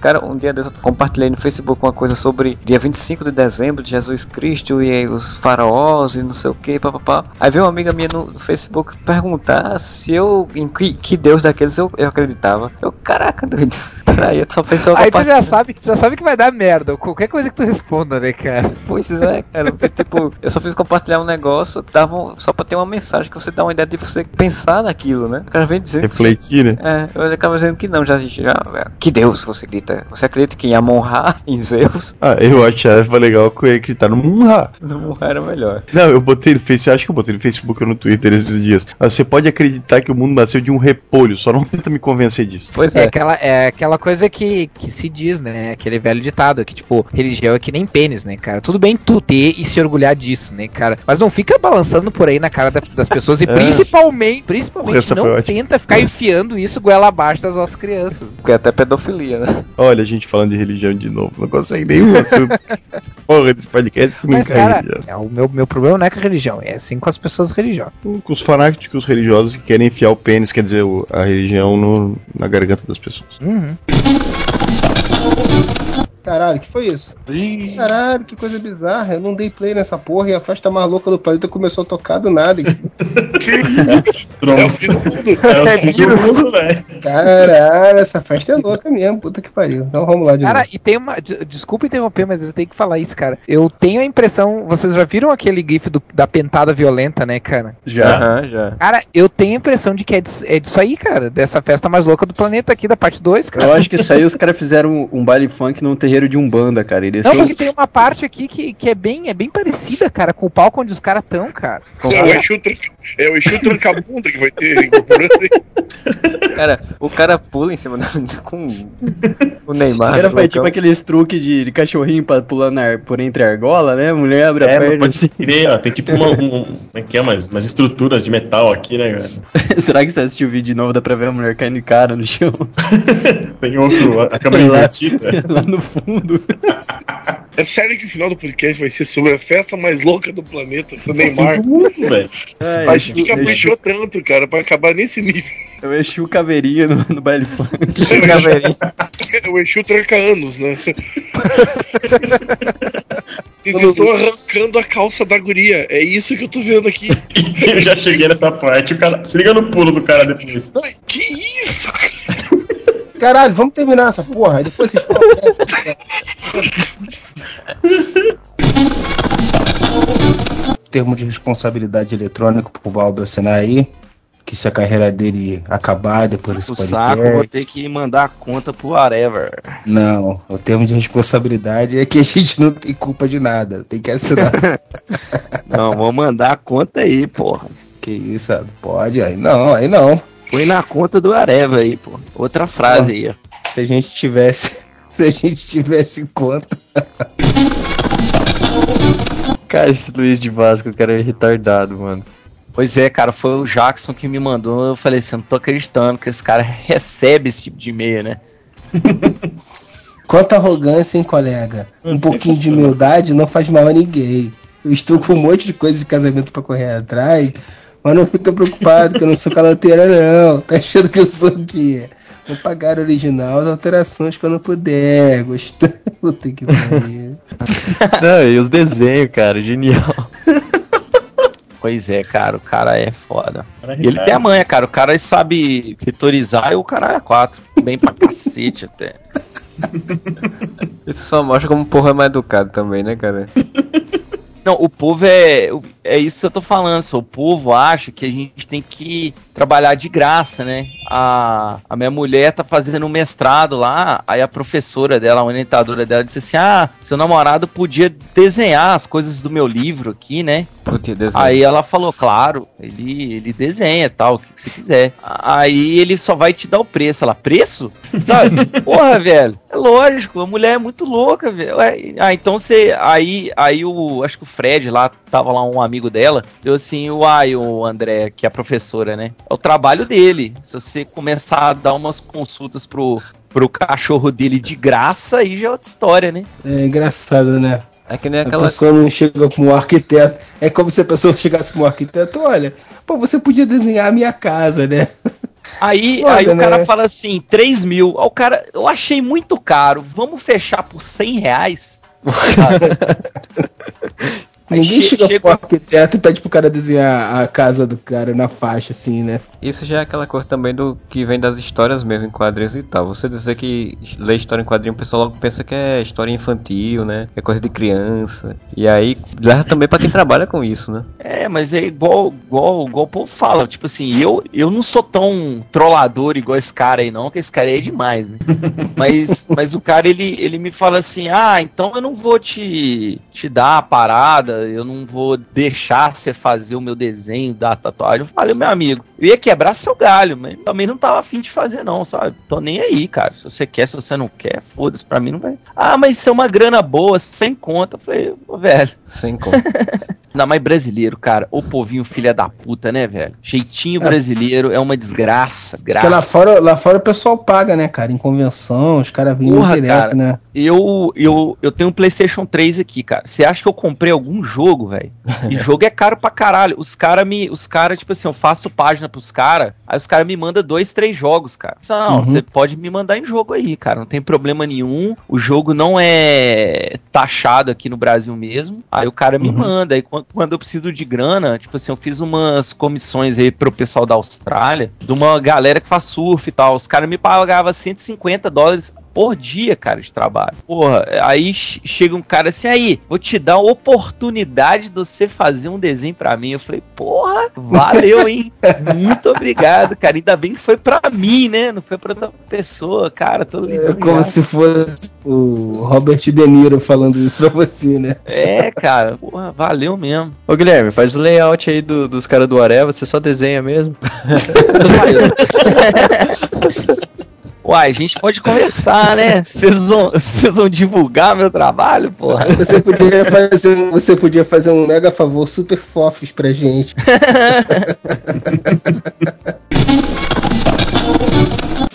Cara, um dia desse eu compartilhei no Facebook uma coisa sobre dia 25 de dezembro de Jesus Cristo e aí os faraós e não sei o que, papapá. Aí veio uma amiga minha no Facebook perguntar se eu, em que, que Deus daqueles eu, eu acreditava. Eu, caraca, doido. Peraí, eu só pensei Aí tu já sabe, tu já sabe que vai dar merda. Qualquer coisa que tu responda, né, cara? Pois é, cara, porque tipo, eu só fiz compartilhar um negócio, dava só pra ter uma mensagem que você dá uma ideia de você pensar naquilo, né? O cara vem dizendo que Refletir, né? É, eu acabo dizendo que não, já, já que Deus você acredita. Você acredita que em Amon-Ra, em Zeus? Ah, eu achava legal que eu ia acreditar no Munra. No Munra era melhor. Não, eu botei no Facebook, acho que eu botei no Facebook ou no Twitter esses dias. Você pode acreditar que o mundo nasceu de um repolho, só não tenta me convencer disso. Pois É, aquela, é aquela coisa que, que se diz, né? Aquele velho ditado, que tipo, religião é que nem pênis, né, cara? Tudo bem tu ter e se orgulhar disso, né, cara? Mas não fica balançando por aí na cara da- das pessoas e É. principalmente, principalmente Essa não tenta ficar enfiando isso goela abaixo das nossas crianças. Porque é até pedofilia, né? Olha, a gente falando de religião de novo, não consegue nenhum assunto. Porra, desse podcast que não Mas, cara, religião. é, o meu, meu problema não é com a religião, é assim com as pessoas religiosas. Com os fanáticos religiosos que querem enfiar o pênis, quer dizer, a religião no- na garganta das pessoas. Uhum. Caralho, que foi isso? Caralho, que coisa bizarra. Eu não dei play nessa porra e a festa mais louca do planeta começou a tocar do nada. É o fim do mundo. É o fim do mundo, velho. Caralho, essa festa é louca mesmo. Puta que pariu. Então vamos lá de Cara, novo. e tem uma. de- Desculpa interromper, mas eu tenho que falar isso, cara. Eu tenho a impressão. Vocês já viram aquele gif do- da pentada violenta, né, cara? Já. Aham, já. Cara, eu tenho a impressão de que é disso, é disso aí, cara. Dessa festa mais louca do planeta aqui, da parte 2, cara. Eu acho que isso aí os caras fizeram um, um baile funk num terreiro de Umbanda, cara. E Não, desceu- porque tem uma parte aqui que, que é, bem, é bem parecida, cara, com o palco onde os caras estão, cara. É o Exu, é o Exu Trancabunda que vai ter. Cara, o cara pula em cima da com o Neymar. Era foi loucão. tipo aqueles truques de, de cachorrinho pra pular na, por entre a argola, né? A mulher abre a É, mas perna pode assim. crer, ó, tem tipo uma, um, como é que é, umas, umas estruturas de metal aqui, né, cara? Será que você assistiu o vídeo de novo? Dá pra ver a mulher caindo de cara no chão? Tem outro, a, a câmera invertida. Lá no fundo. É sério que o final do podcast vai ser sobre a festa mais louca do planeta, do Neymar. Mundo, velho. É, A gente caprichou tanto, cara, pra acabar nesse nível. Eu enchi o caveirinha no, no baile funk. O Exu tranca anos, né? Vocês estão arrancando a calça da guria. É isso que eu tô vendo aqui. Eu já cheguei nessa parte, o cara. Se liga no pulo do cara depois. Que isso, cara? Caralho, vamos terminar essa porra. Depois vocês falam dessa. Termo de responsabilidade eletrônica pro Balbo assinar aí. Que se a carreira dele acabar depois desse O podcast. saco, vou ter que mandar a conta pro whatever. Não, o termo de responsabilidade é que a gente não tem culpa de nada. Tem que assinar. Não, vou mandar a conta aí, porra. que isso, pode? Aí não, aí não. Põe na conta do Areva aí, pô. Outra frase aí, ó. Se a gente tivesse. Se a gente tivesse conta. Cara, esse Luiz de Vasco, o cara é retardado, mano. Pois é, cara, foi o Jackson que me mandou. Eu falei assim, eu não tô acreditando que esse cara recebe esse tipo de e-mail, né? Quanta arrogância, hein, colega? Um pouquinho de humildade não faz mal a ninguém. Eu estou com um monte de coisa de casamento pra correr atrás, mas não fica preocupado que eu não sou caloteira, não. Tá achando que eu sou o quê? Vou pagar o original, as alterações quando puder. Gostou? Puta que pariu. Não, e os desenhos, cara, genial. Pois é, cara, o cara é foda. Cara, E ele tem a manha, cara. O cara sabe vetorizar e o caralho é quatro. Bem pra cacete até. Isso só mostra como o povo é mais educado também, né, cara? Não, o povo é. É isso que eu tô falando, só. O povo acha que a gente tem que trabalhar de graça, né? A, a minha mulher tá fazendo um mestrado lá, aí a professora dela, a orientadora dela, disse assim: Ah, seu namorado podia desenhar as coisas do meu livro aqui, né? Aí ela falou, claro, ele, ele desenha tal, o que, que você quiser. Aí ele só vai te dar o preço. Ela, preço? Sabe? Porra, velho. É lógico, a mulher é muito louca, velho. Ah, então você. Aí, aí o. Acho que o Fred lá, tava lá um amigo dela, deu assim, uai, o André, que é a professora, né? É o trabalho dele. Se você começar a dar umas consultas pro, pro cachorro dele de graça, aí já é outra história, né? É engraçado, né? É que nem A aquela. pessoa não chega como um arquiteto. É como se a pessoa chegasse como um arquiteto. Olha, pô, você podia desenhar a minha casa, né? Aí, Foda, aí o cara né? fala assim, 3 mil. O cara, eu achei muito caro, vamos fechar por 100 reais? Aí Ninguém che- chega chega- pro arquiteto e pede pro cara desenhar a casa do cara na faixa, assim, né? Isso já é aquela coisa também do que vem das histórias mesmo em quadrinhos e tal. Você dizer que lê história em quadrinho, o pessoal logo pensa que é história infantil, né? É coisa de criança. E aí leva também pra quem trabalha com isso, né? É, mas é igual, igual, igual o povo fala, tipo assim, eu, eu não sou tão trollador igual esse cara aí não, que esse cara aí é demais, né? Mas, mas o cara, ele, ele me fala assim, ah, então eu não vou te, te dar a parada, eu não vou deixar você fazer o meu desenho da tatuagem. Eu falei, meu amigo, eu ia quebrar seu galho, mas também não tava afim de fazer não, sabe? Tô nem aí, cara, se você quer, se você não quer, foda-se, pra mim não vai. Ah, mas isso é uma grana boa, sem conta. Eu falei, velho... Sem conta. Ainda mais brasileiro, cara. O povinho filha da puta, né, velho? Jeitinho brasileiro é uma desgraça. Porque lá fora, lá fora o pessoal paga, né, cara? Em convenção, os caras vêm direto, cara. né? Eu, eu, eu tenho um PlayStation 3 aqui, cara. Você acha que eu comprei algum jogo, velho? E jogo é caro pra caralho. Os caras me. Os caras, tipo assim, eu faço página pros caras, aí os caras me mandam dois, três jogos, cara. Não, Uhum. você pode me mandar em jogo aí, cara. Não tem problema nenhum. O jogo não é taxado aqui no Brasil mesmo. Aí o cara me Uhum. manda. Aí quando, quando eu preciso de grana, tipo assim, eu fiz umas comissões aí pro pessoal da Austrália, de uma galera que faz surf e tal. Os caras me pagavam 150 dólares por dia, cara, de trabalho. Porra, aí che- chega um cara assim, aí, vou te dar a oportunidade de você fazer um desenho pra mim. Eu falei, porra, valeu, hein? Muito obrigado, cara. Ainda bem que foi pra mim, né? Não foi pra outra pessoa, cara. Tô É como se fosse o Robert De Niro falando isso pra você, né? É, cara, porra, valeu mesmo. Ô Guilherme, faz o layout aí do- dos caras do Areva, você só desenha mesmo. Uai, a gente pode conversar, né? Vocês vão, vocês vão divulgar meu trabalho, porra. Você podia fazer, um- você podia fazer um mega favor super fofos pra gente.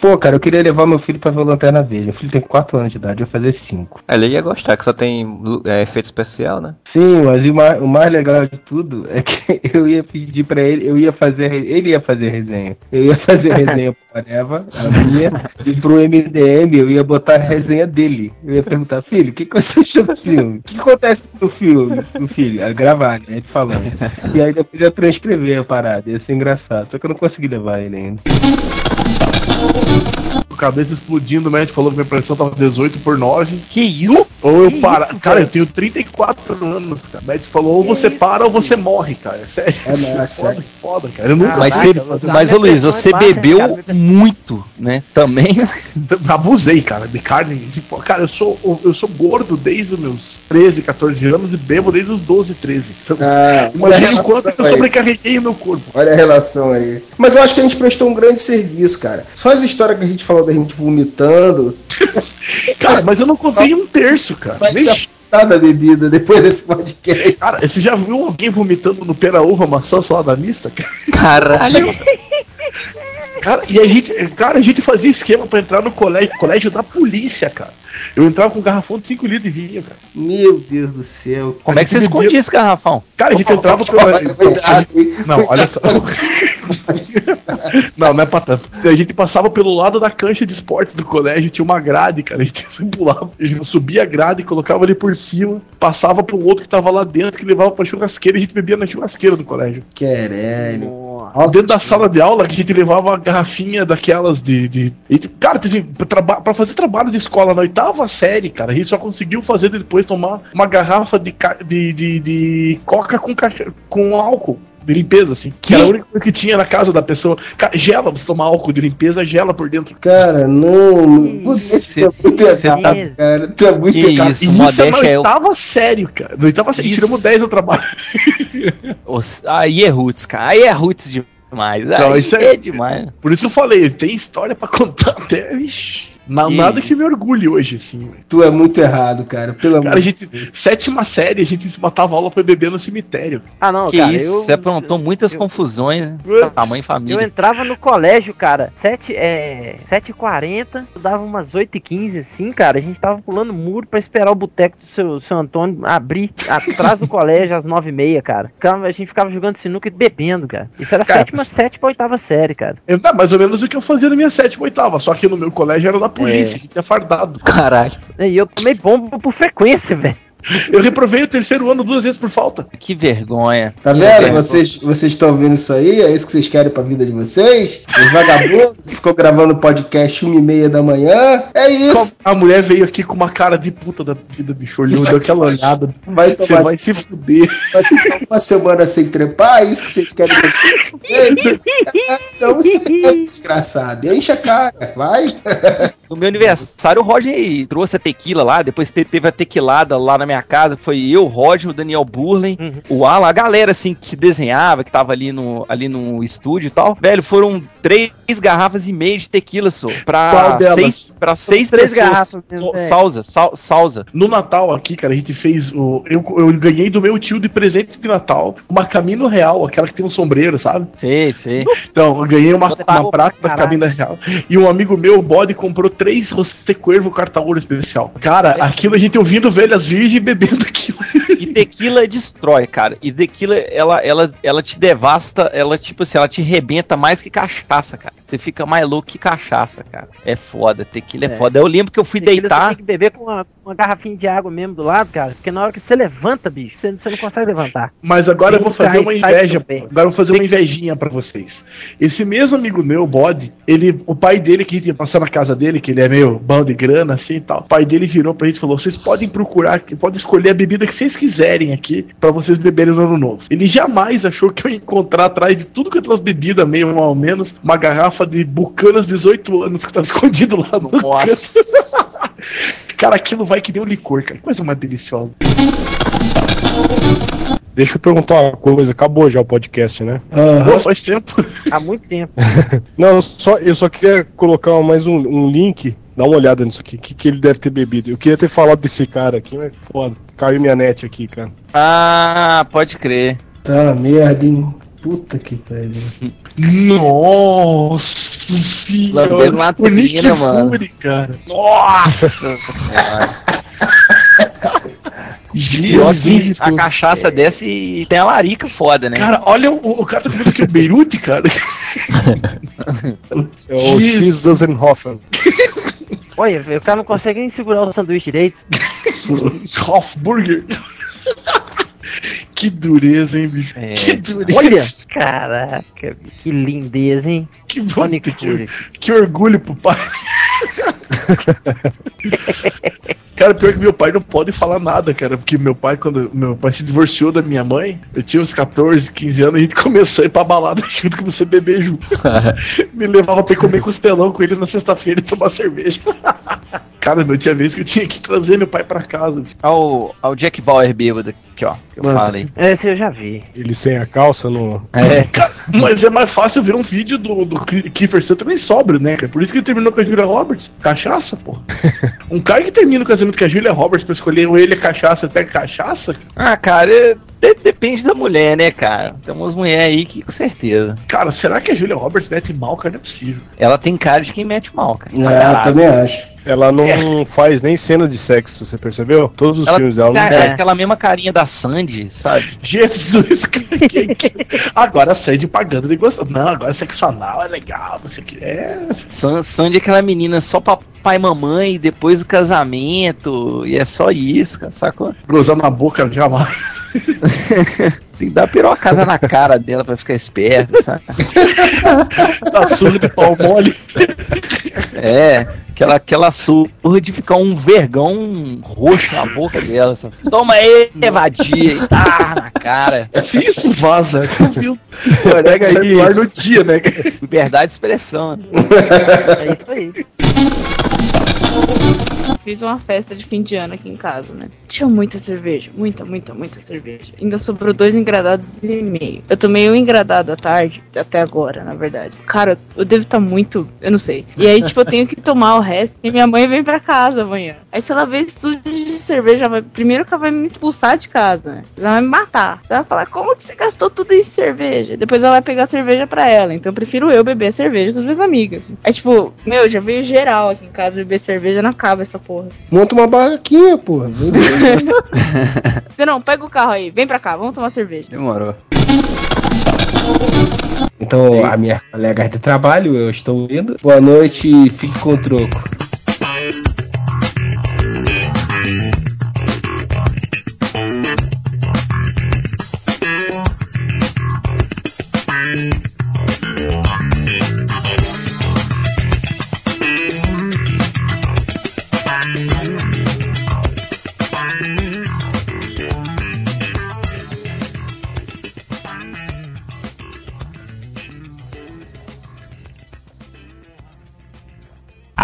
Pô, cara, eu queria levar meu filho pra ver o Lanterna Verde. Meu filho tem 4 anos de idade, eu vou fazer 5. Ele ia gostar, que só tem é, efeito especial, né? Sim, mas o mais, o mais legal de tudo é que eu ia pedir pra ele, eu ia fazer, ele ia fazer resenha. Eu ia fazer resenha pro Areva, a minha, e pro MDM eu ia botar a resenha dele. Eu ia perguntar, filho, o que, que você achou do filme? O que acontece no filme, no filho? A gravar, né? Ele falando. E aí depois eu ia transcrever a parada, ia ser engraçado. Só que eu não consegui levar ele ainda. Thank you. Cabeça explodindo, o médico falou que minha pressão tava 18 por 9. Que isso? Ou eu isso, cara, velho? eu tenho 34 anos, cara. O médico falou, ou você para ou você morre, cara. É sério. É, não, é foda, sério. foda, cara. Eu nunca Mas, consegui você, mas ô Luiz, você bebeu muito, né? Também. Abusei, cara, de carne. assim, Cara, eu sou, eu sou gordo desde os meus 13, 14 anos e bebo desde os 12, 13. Então, Ah, Imagina o quanto eu aí. sobrecarreguei o meu corpo. Olha a relação aí. Mas eu acho que a gente prestou um grande serviço, cara. Só as histórias que a gente falou da gente vomitando Cara, mas eu não contei um terço, cara. Vai Nem- se apontar da bebida depois desse podcast. Cara, você já viu alguém vomitando no pera uva maçã salada mista? cara? Caralho. Cara, e a gente, cara, a gente fazia esquema pra entrar no colégio, colégio da polícia, cara. Eu entrava com um garrafão de 5 litros de vinho, cara. Meu Deus do céu. Como é que você escondia esse garrafão? Cara, a gente entrava hein? Não, olha só. Não, não é pra tanto. A gente passava pelo lado da cancha de esportes do colégio, tinha uma grade, cara. A gente pulava, a gente subia a grade, colocava ali por cima, passava pro outro que tava lá dentro, que levava pra churrasqueira e a gente bebia na churrasqueira do colégio. Querelho. Dentro da sala de aula, que a gente levava a garrafinha daquelas de. de... e, cara, teve, pra, pra fazer trabalho de escola na oitava série, cara, a gente só conseguiu fazer depois tomar uma garrafa de, ca- de, de, de coca com, com álcool. De limpeza, assim. Que era a única coisa que tinha na casa da pessoa. Ca- Gela, você tomar álcool de limpeza, gela por dentro. Cara, não. não você é muito errado, cara. Tu é muito Que errado. isso, E isso é na modéstia é oitava sério, cara. Na oitava série, Isso. tiramos 10 no trabalho. Aí é roots, cara. Aí é roots demais. Não, Aí isso é é- demais. Por isso que eu falei, tem história pra contar até. Ixi, na- nada que me orgulhe hoje, assim. velho. Tu é muito errado, cara. Pelo amor Cara, a de gente. Sétima série, a gente se matava aula pra beber no cemitério. Ah, não, que cara, isso, eu, você aprontou muitas confusões, né? Tamanho e eu família. entrava no colégio, cara, 7, é, 7h40, eu dava umas 8h15, assim, cara, a gente tava pulando muro pra esperar o boteco do seu, seu Antônio abrir atrás do colégio às 9h30, cara. A gente ficava jogando sinuca e bebendo, cara. Isso era Cara, sétima, sétima pra oitava série, cara. É tá, mais ou menos o que eu fazia na minha sétima oitava. Só que no meu colégio era da polícia, É. a gente é fardado. Caralho. E eu tomei bomba por frequência, velho. Eu reprovei o terceiro ano duas vezes por falta. Que vergonha. Tá Que vendo? vergonha. Vocês vocês estão vendo isso aí? É isso que vocês querem pra vida de vocês? Os vagabundos que ficou gravando podcast uma e meia da manhã. É isso. A mulher veio aqui com uma cara de puta da vida, bicho. Olhou, deu aquela olhada. Vai Você tomar vai se fuder. vai ficar uma semana sem trepar, é isso que vocês querem pra Então você é desgraçado. Enche a cara, vai. No meu aniversário, o Roger trouxe a tequila lá, depois te- teve a tequilada lá na minha casa, que foi eu, o Roger, o Daniel Burlen, o Alan, a galera assim que desenhava, que tava ali no, ali no estúdio e tal. Velho, foram três garrafas e meia de tequila, só. Pra seis, pra seis três pessoas. garrafas So-. Salsa, sal, salsa. No Natal aqui, cara, a gente fez o. Eu, eu ganhei do meu tio de presente de Natal uma Camino Real, aquela que tem um sombreiro, sabe? Sei, sei. Então, eu ganhei uma, pagou uma prata da. Camino Real. E um amigo meu, o Bode, comprou três Rosé Cuervo Cartaouro especial. Cara, aquilo a gente ouvindo velhas virgens e bebendo aquilo. E tequila destrói, cara. E tequila, ela, ela, ela te devasta, ela, tipo assim, ela te rebenta mais que cachaça, cara. Você fica mais louco que cachaça, cara. É foda, tequila é, É. foda. Eu lembro que eu fui Tequila Você deitar. tem que beber com uma, uma garrafinha de água mesmo do lado, cara. Porque na hora que você levanta, bicho, você, você não consegue levantar. Mas agora eu Tem vou que fazer uma inveja. Agora eu vou fazer uma invejinha pra vocês. Esse mesmo amigo meu, o Bode, ele, o pai dele, que ia passar na casa dele, que ele é meio bom de grana, assim e tal. O pai dele virou pra gente e falou: vocês podem procurar, podem escolher a bebida que vocês quiserem aqui pra vocês beberem no ano novo. Ele jamais achou que eu ia encontrar atrás de tudo que aquelas bebidas, meio mal ou menos, uma garrafa de Bucanas 18 anos que tava escondido lá no Nossa. Cara, aquilo vai que nem um licor, cara. Que coisa mais deliciosa. Deixa eu perguntar uma coisa, acabou já o podcast, né? Pô, faz tempo. Há muito tempo. Não, eu só, eu só queria colocar mais um, um link, dá uma olhada nisso aqui, o que, que ele deve ter bebido. Eu queria ter falado desse cara aqui, mas foda, caiu minha net aqui, cara. Ah, pode crer. Tá merda, hein? Puta que pariu. Nossa senhora. Lambendo uma o Nick trina, mano. Fury, cara. Nossa senhora. Que Jesus. a cachaça desce e tem a larica foda, né? Cara, olha o, o cara tá comendo aqui o Beirute, cara. É o Jesus. X Dozenhofen. Olha, o cara não consegue nem segurar o sanduíche direito. Hofburger. que dureza, hein, bicho? É. Que dureza. Olha! Caraca, que lindeza, hein? Que Nick que, que orgulho pro pai. Cara, pior que meu pai não pode falar nada, cara. Porque meu pai, quando meu pai se divorciou da minha mãe, eu tinha uns 14, 15 anos, a gente começou a ir pra balada junto, comecei a beber junto. Me levava pra ir comer costelão com ele na sexta-feira e tomar cerveja. Cara, meu tinha vez que eu tinha que trazer meu pai pra casa. Ao, ao Jack Bauer bêbado aqui, ó. Que eu Mano. falei. Esse eu já vi. Ele sem a calça no. É. Cara, mas é mais fácil ver um vídeo do, do Ki- Kiefer Sutherland sóbrio, né, cara? Por isso que ele terminou com a Julia Roberts. Cachaça, pô. Um cara que termina o casamento com a Julia Roberts pra escolher ou ele é cachaça, até cachaça. Ah, cara, é- de- depende da mulher, né, cara? Tem umas mulheres aí que com certeza. Cara, será que a Julia Roberts mete mal, cara? Não é possível. Ela tem cara de quem mete mal, cara. É, eu também acho. Ela não faz nem cenas de sexo, você percebeu? Todos os Ela filmes dela não tem tem. aquela mesma carinha da Sandy, sabe? Jesus, cara, que, que... Agora a Sandy pagando de gostoso. Não, agora sexo anal é legal, não sei o que. É. San- Sandy é aquela menina só papai e mamãe, depois do casamento, e é só isso, cara, sacou? Gozar na boca jamais. Tem que dar pirocada na cara dela pra ficar esperto, sabe? Tá surdo de pau mole. É, aquela, aquela surra de ficar um vergão roxo na boca dela. Sabe? Toma aí, vadia, e tá na cara. Se isso vaza, viu? Pega aí. no ar no dia, né? Liberdade de expressão. né? É isso aí. Fiz uma festa de fim de ano aqui em casa, né? Tinha muita cerveja, muita, muita, muita cerveja. Ainda sobrou dois engradados e meio. Eu tomei um engradado à tarde, até agora, na verdade. Cara, eu devo estar muito, eu não sei. E aí, tipo, eu tenho que tomar o resto e minha mãe vem pra casa amanhã. Aí se ela vê esse tudo de cerveja, vai, primeiro que ela vai me expulsar de casa, né? Ela vai me matar. Você vai falar, como que você gastou tudo em cerveja? Depois ela vai pegar cerveja pra ela. Então eu prefiro eu beber cerveja com as minhas amigas. Aí, tipo, meu, já veio geral aqui em casa beber cerveja, não acaba essa porra. Monta uma barraquinha, porra. Você não, pega o carro aí, vem pra cá, vamos tomar cerveja. Demorou. Então, a minha colega de trabalho, eu estou indo. Boa noite, fique com o troco.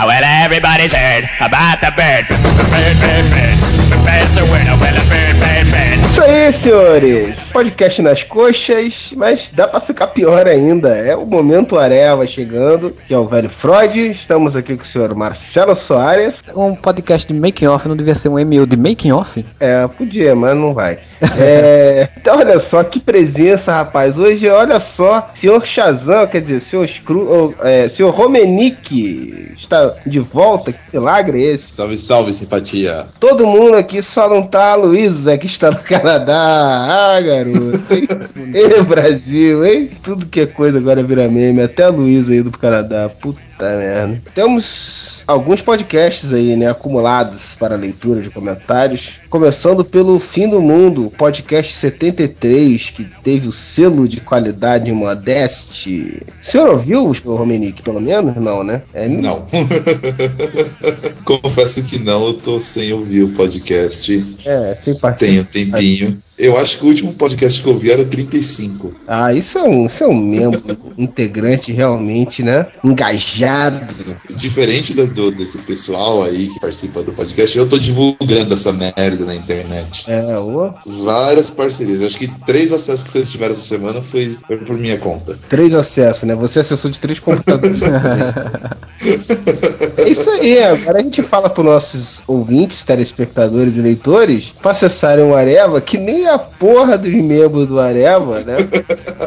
Well, everybody's heard about the bird. Bird, bird, bird. The bird's a word. Oh, well, a bird, bird, bird. Isso aí, senhores. Podcast nas coxas, mas dá pra ficar pior ainda. É o momento Areva chegando, que é o velho Freud. Estamos aqui com o senhor Marcelo Soares. Um podcast de making off não devia ser um MU de making off? É, podia, mas não vai. É, então, olha só, que presença, rapaz. Hoje, olha só, senhor Shazam, quer dizer, senhor, Scru, é, senhor Romenick está de volta. Que milagre é esse? Salve, salve, simpatia. Todo mundo aqui só não tá a Luísa, que está no Canadá. Ah, garoto. Ei, Brasil, hein? Tudo que é coisa agora vira meme. Até a Luísa indo pro Canadá. Puta merda. Temos alguns podcasts aí, né, acumulados para leitura de comentários. Começando pelo Fim do Mundo, podcast 73, que teve o selo de qualidade Modeste. O senhor ouviu, o Romenick, pelo menos? Não, né? É, Não. Confesso que não, eu tô sem ouvir o podcast. É, sem Tem participar. um tempinho. Eu acho que o último podcast que eu vi era o 35. Ah, isso é um, isso é um membro integrante realmente, né? Engajado. Diferente do, do- desse pessoal aí que participa do podcast, eu tô divulgando essa merda na internet. É, ô. Várias parcerias. Eu acho que três acessos que vocês tiveram essa semana foi, foi por minha conta. Três acessos, né? Você acessou de três computadores. é isso aí. Agora a gente fala para nossos ouvintes, telespectadores e leitores para acessarem o Areva, que nem a porra dos membros do Areva, né?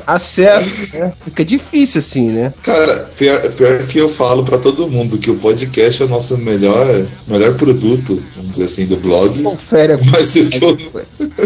Acesso, né? Fica difícil assim, né? Cara, pior, pior que eu falo pra todo mundo que o podcast é o nosso melhor, melhor produto, vamos dizer assim, do blog. Confere Mas o que eu,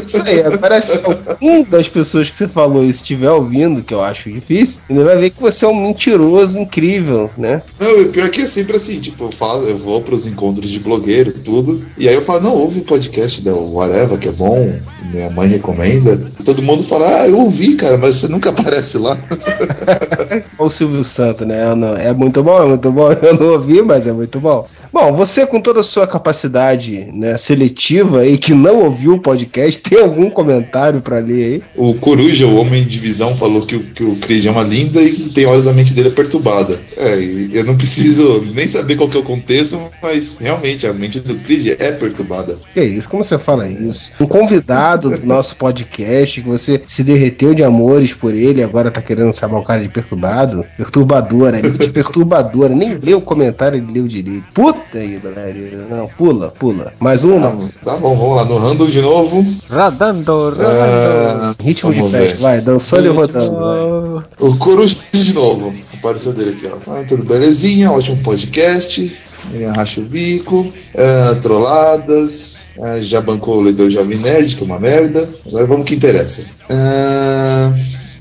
Isso aí, se algum das pessoas que você falou isso estiver ouvindo, que eu acho difícil, ele vai ver que você é um mentiroso incrível, né? Não, o pior que é sempre assim, tipo, eu, falo, eu vou pros encontros de blogueiro e tudo, e aí eu falo, não, ouve o podcast da Whatever, que é bom, minha mãe recomenda. todo mundo fala, ah, eu ouvi, cara, mas você nunca aparece lá. Olha o Silvio Santos, né? Não- é muito bom, é muito bom. Eu não ouvi, mas é muito bom. Bom, você com toda a sua capacidade né, seletiva aí, que não ouviu o podcast, tem algum comentário pra ler aí? O Coruja, o homem de visão, falou que o, que o Creed é uma linda e que tem horas a mente dele é perturbada. É, e eu não preciso nem saber qual que é o contexto, mas realmente a mente do Creed é perturbada. Que isso? Como você fala isso? Um convidado do nosso podcast, que você se derreteu de amores por ele e agora tá querendo chamar o cara de perturbado? Perturbadora, mente perturbadora. Nem leu o comentário, ele leu direito. Puta aí, galera. Não, pula, pula. Mais um, não. Tá bom, vamos lá no random de novo. Rodando, Ah, Ritmo de festa, ver. vai, dançando e rodando. Vai. O Coruja de novo. Apareceu dele aqui, ó. Ah, tudo belezinha, ótimo podcast. Ele racha o bico. ah, trolladas. ah, já bancou o leitor Jovem Nerd, que é uma merda. Agora vamos que interessa. Ah,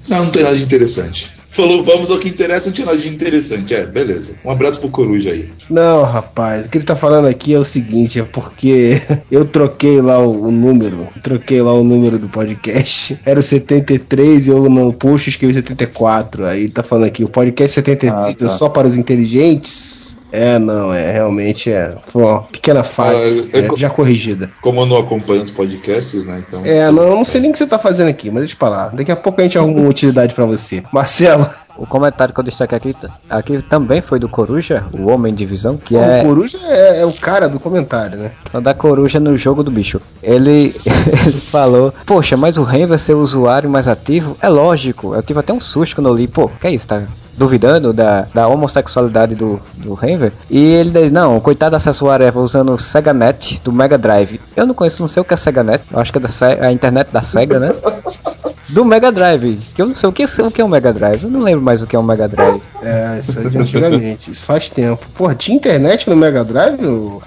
não, não tem nada de interessante. Falou, vamos ao que interessa, não tinha nada de interessante. É, beleza. Um abraço pro Coruja aí. Não, rapaz, o que ele tá falando aqui é o seguinte, é porque eu troquei lá o, o número, troquei lá o número do podcast, era o 73 e eu no post escrevi 74, aí tá falando aqui, o podcast 73 Ah, tá. é só para os inteligentes? É, não, é, realmente é, foi uma pequena falha, Ah, eu- eu- é, já corrigida. Como eu não acompanho os podcasts, né? Então. É, não, eu não sei nem o que você tá fazendo aqui, mas deixa pra lá, daqui a pouco a gente arruma uma utilidade pra você. Marcelo, O comentário que eu destaquei aqui, aqui também foi do Coruja, o Homem de Visão, que o é Coruja é, é o cara do comentário, né? só da coruja no jogo do bicho. Ele, ele falou, poxa, mas o Ren vai ser o usuário mais ativo? É lógico, eu tive até um susto quando eu li, pô, que é isso, tá duvidando da, da homossexualidade do, do Renver? E ele diz, não, coitado da acessuária usando o SegaNet do Mega Drive. Eu não conheço, não sei o que é SegaNet, eu acho que é da a internet da Sega, né? Do Mega Drive, que eu não sei o que, o que é um Mega Drive, eu não lembro mais o que é um Mega Drive. É, isso é de antigamente, isso faz tempo. Porra, tinha internet no Mega Drive?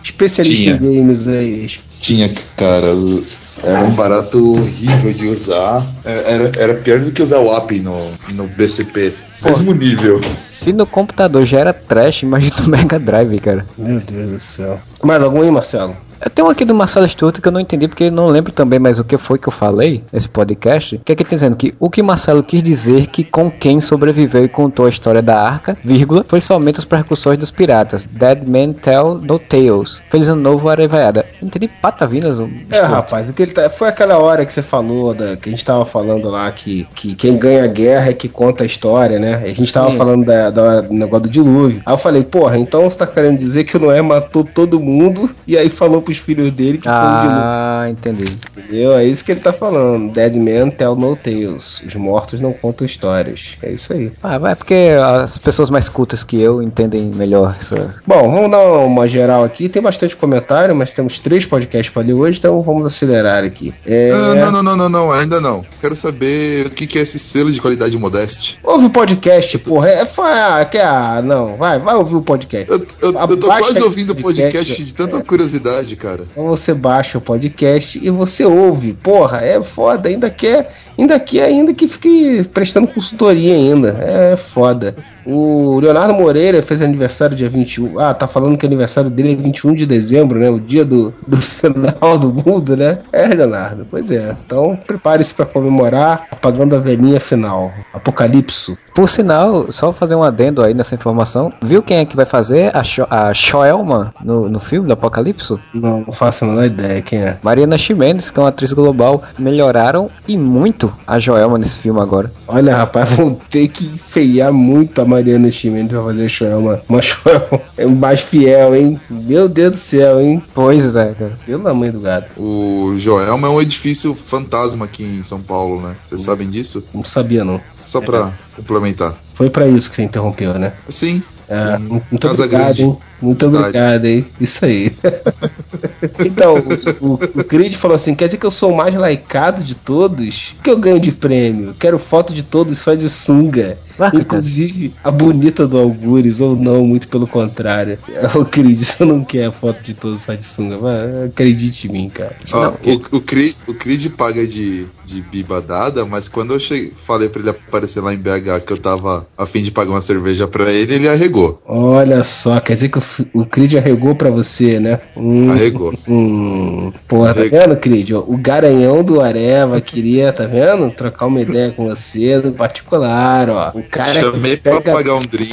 Especialista Tinha. em games aí. Tinha, cara. o- Era um barato horrível de usar. É, Era, era pior do que usar o app no, no BCP. Mesmo nível. Se no computador já era trash, imagina do Mega Drive, cara. Meu Deus do céu. Mais algum aí, Marcelo? Eu tenho um aqui do Marcelo Stuart que eu não entendi porque eu não lembro também mais o que foi que eu falei nesse podcast. Que é que ele tá dizendo que o que Marcelo quis dizer que com quem sobreviveu e contou a história da arca, vírgula, foi somente os percussões dos piratas. Dead Men Tell No Tales. Feliz ano novo, Arevaiada. Não entendi patavinas. o É, rapaz, o que ele tá, foi aquela hora que você falou, da, que a gente tava falando lá, que, que quem ganha a guerra é que conta a história, né? A gente tava Sim. falando da, da- do negócio do dilúvio. Aí eu falei, porra, então você tá querendo dizer que o Noé matou todo mundo e aí falou pros filhos dele que foi o dilúvio. Ah, entendi. Entendeu? É isso que ele tá falando. Dead Men Tell No Tales. Os mortos não contam histórias. É isso aí. Ah, vai porque as pessoas mais cultas que eu entendem melhor essa. Bom, vamos dar uma geral aqui. Tem bastante comentário, mas temos três podcasts pra ler hoje, então vamos acelerar aqui. É... Ah, não, não, não, não, não, ainda não. Quero saber o que, que é esse selo de qualidade modeste. Ouve o podcast, porra. É, fa- que ah, não, vai, vai ouvir o podcast. Eu, eu tô Abaixa quase ouvindo o podcast de tanta curiosidade, cara. Então você baixa o podcast e você ouve. Porra, é foda. Ainda quer, ainda quer ainda que fique prestando consultoria ainda. É foda. O Leonardo Moreira fez aniversário dia 21. Ah, tá falando que o aniversário dele é 21 de dezembro, né? O dia do, do final do mundo, né? É, Leonardo. Pois é. Então prepare-se pra comemorar apagando a velhinha final. Apocalipso. Por sinal, só fazer um adendo aí nessa informação. Viu quem é que vai fazer a, Sho a Shoelma no, no filme do Apocalipse? Não, não faço a menor ideia quem é. Mariana Ximenes, que é uma atriz global, melhoraram e muito a Joelma nesse filme agora. Olha, rapaz, vão ter que enfeiar muito a Mariana Chimenez pra fazer Shoelma. Uma Shoelma é mais fiel, hein? Meu Deus do céu, hein? Pois é, cara. Pelo amor do gato. O Joelma é um edifício fantasma aqui em São Paulo, né? Vocês sabem disso? Não sabia, não. Só pra complementar. Foi pra isso que você interrompeu, né? Sim. Ah, sim. muito Casa obrigado, Grande. hein? Muito Cidade. obrigado, hein? Isso aí. então, o, o, o Creed falou assim: quer dizer que eu sou o mais laicado de todos? O que eu ganho de prêmio? Quero foto de todos só de sunga. Inclusive, a bonita do Algures, ou não, muito pelo contrário. O Creed, você não quer a foto de todo o Satsunga, mas acredite em mim, cara. Ó, o, o, Creed, o Creed paga de, de biba dada, mas quando eu cheguei, falei pra ele aparecer lá em BH que eu tava a fim de pagar uma cerveja pra ele, ele arregou. Olha só, quer dizer que o, F- o Creed arregou pra você, né? Hum, Arregou. Hum, porra, tá vendo, Creed? O garanhão do Areva queria, tá vendo? Trocar uma ideia com você no particular, ó. O cara Chamei que pra pega, pagar um drink.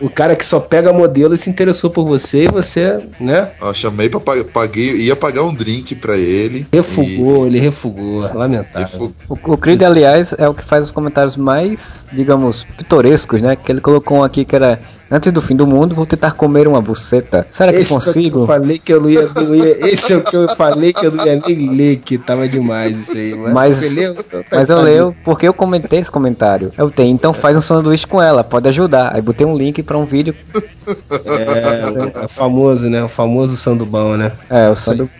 o cara que só pega modelo e se interessou por você e você, né? Ó, chamei pra pagar, paguei, ia pagar um drink pra ele. Refugou, ele refugou. Lamentável. O, o Creed, aliás, é o que faz os comentários mais, digamos, pitorescos, né? Que ele colocou um aqui que era. Antes do fim do mundo, vou tentar comer uma buceta. Será que Esse é o que consigo? eu falei que eu não ia, não ia- Esse é o que eu falei que eu não ia nem ler, que tava demais isso aí. Mas, Mas, você leu? Tá- mas eu leio porque eu comentei esse comentário. Eu tenho, então faz um sanduíche com ela, pode ajudar. Aí botei um link pra um vídeo. É, o famoso, né? O famoso sandubão, né? É, o sanduíche.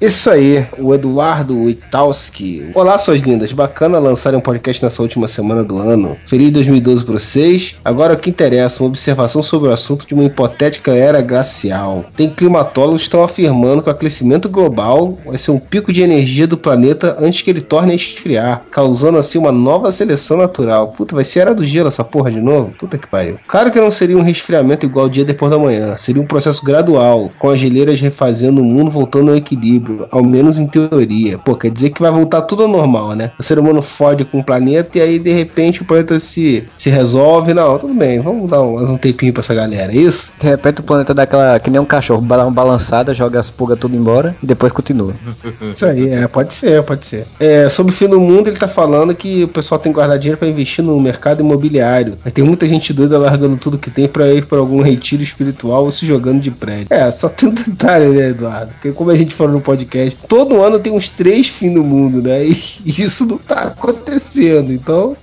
Isso aí, o Eduardo Witalski. Olá, suas lindas. Bacana lançarem um podcast nessa última semana do ano. Feliz 2012 pra vocês. Agora o que interessa, uma observação sobre o assunto de uma hipotética era glacial. Tem climatólogos que estão afirmando que o aquecimento global vai ser um pico de energia do planeta antes que ele torne a esfriar, causando assim uma nova seleção natural. Puta, vai ser era do gelo essa porra de novo? Puta que pariu. Claro que não seria um resfriamento igual ao dia depois da manhã. Seria um processo gradual, com as geleiras refazendo o mundo voltando ao equilíbrio, ao menos em teoria. Pô, quer dizer que vai voltar tudo ao normal, né? O ser humano fode com o planeta e aí de repente o planeta se, se resolve. Não, tudo bem, vamos dar mais um tempinho pra essa galera, é isso? De repente o planeta dá aquela. que nem um cachorro, dá uma balançada, joga as pulgas tudo embora e depois continua. Isso aí, é, pode ser, pode ser. É, sobre o fim do mundo, ele tá falando que o pessoal tem que guardar dinheiro pra investir no mercado imobiliário. Vai ter muita gente doida largando tudo que tem pra ir pra algum retiro espiritual ou se jogando de prédio. É, só tem um detalhe, né, Eduardo? Porque como a gente falou no podcast, todo ano tem uns três fins do mundo, né? E isso não tá acontecendo. Então,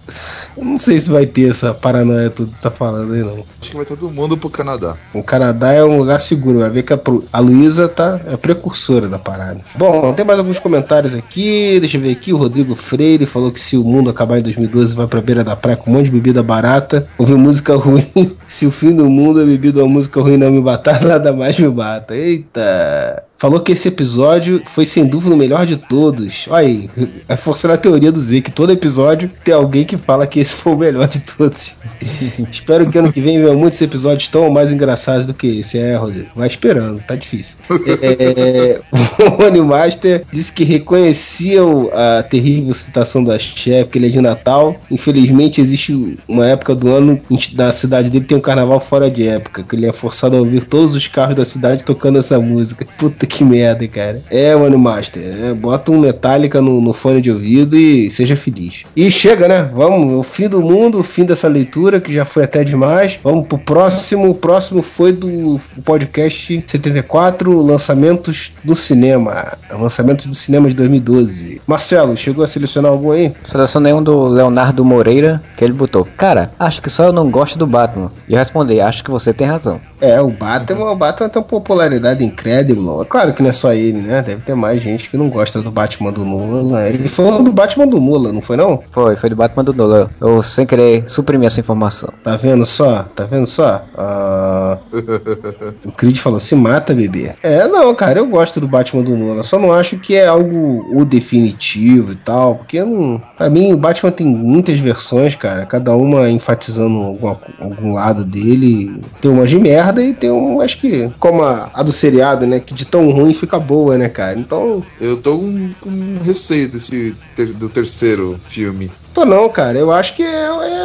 eu não sei se vai ter essa paranoia toda que você tá falando aí, não. Acho que vai todo mundo pro Canadá. O Canadá é um lugar seguro, vai ver que a, a Luísa tá, é precursora da parada. Bom, tem mais alguns comentários aqui, deixa eu ver aqui, o Rodrigo Freire falou que se o mundo acabar em 2012 vai pra beira da praia com um monte de bebida barata, ouvir música ruim, se o fim do mundo é bebido uma música ruim não me matar, nada mais me mata. Eita... Falou que esse episódio foi sem dúvida o melhor de todos. Olha aí, reforçando a teoria do Z, que todo episódio tem alguém que fala que esse foi o melhor de todos. Espero que ano que vem venham muitos episódios tão mais engraçados do que esse. É, Rodrigo. Vai esperando, tá difícil. É, o Animaster disse que reconhecia a terrível citação do Axé, porque ele é de Natal. Infelizmente, existe uma época do ano da cidade dele tem um carnaval fora de época, que ele é forçado a ouvir todos os carros da cidade tocando essa música. Puta que merda, cara. É, o Animaster, é, bota um Metallica no, no fone de ouvido e seja feliz. E chega, né? Vamos, o fim do mundo, o fim dessa leitura, que já foi até demais. Vamos pro próximo. O próximo foi do podcast 74, lançamentos do cinema. Lançamentos do cinema de 2012. Marcelo, chegou a selecionar algum aí? Selecionei um do Leonardo Moreira, que ele botou. Cara, acho que só eu não gosto do Batman. E eu respondi, acho que você tem razão. É, o Batman, o Batman tem uma popularidade incrível. Claro que não é só ele, né? Deve ter mais gente que não gosta do Batman do Nolan. Ele foi do Batman do Nolan, não foi não? Foi, foi do Batman do Nolan. Eu sem querer suprimir essa informação. Tá vendo só? Tá vendo só? Ah, o Creed falou, se mata, bebê. É, não, cara, eu gosto do Batman do Nolan. Só não acho que é algo o definitivo e tal. Porque não, pra mim o Batman tem muitas versões, cara. Cada uma enfatizando alguma- algum lado dele. Tem umas de merda e tem um, acho que, como a, a do seriado, né? Que de tão ruim fica boa, né, cara? Então, Eu tô com, com receio desse ter- do terceiro filme. Tô não, cara. Eu acho que é,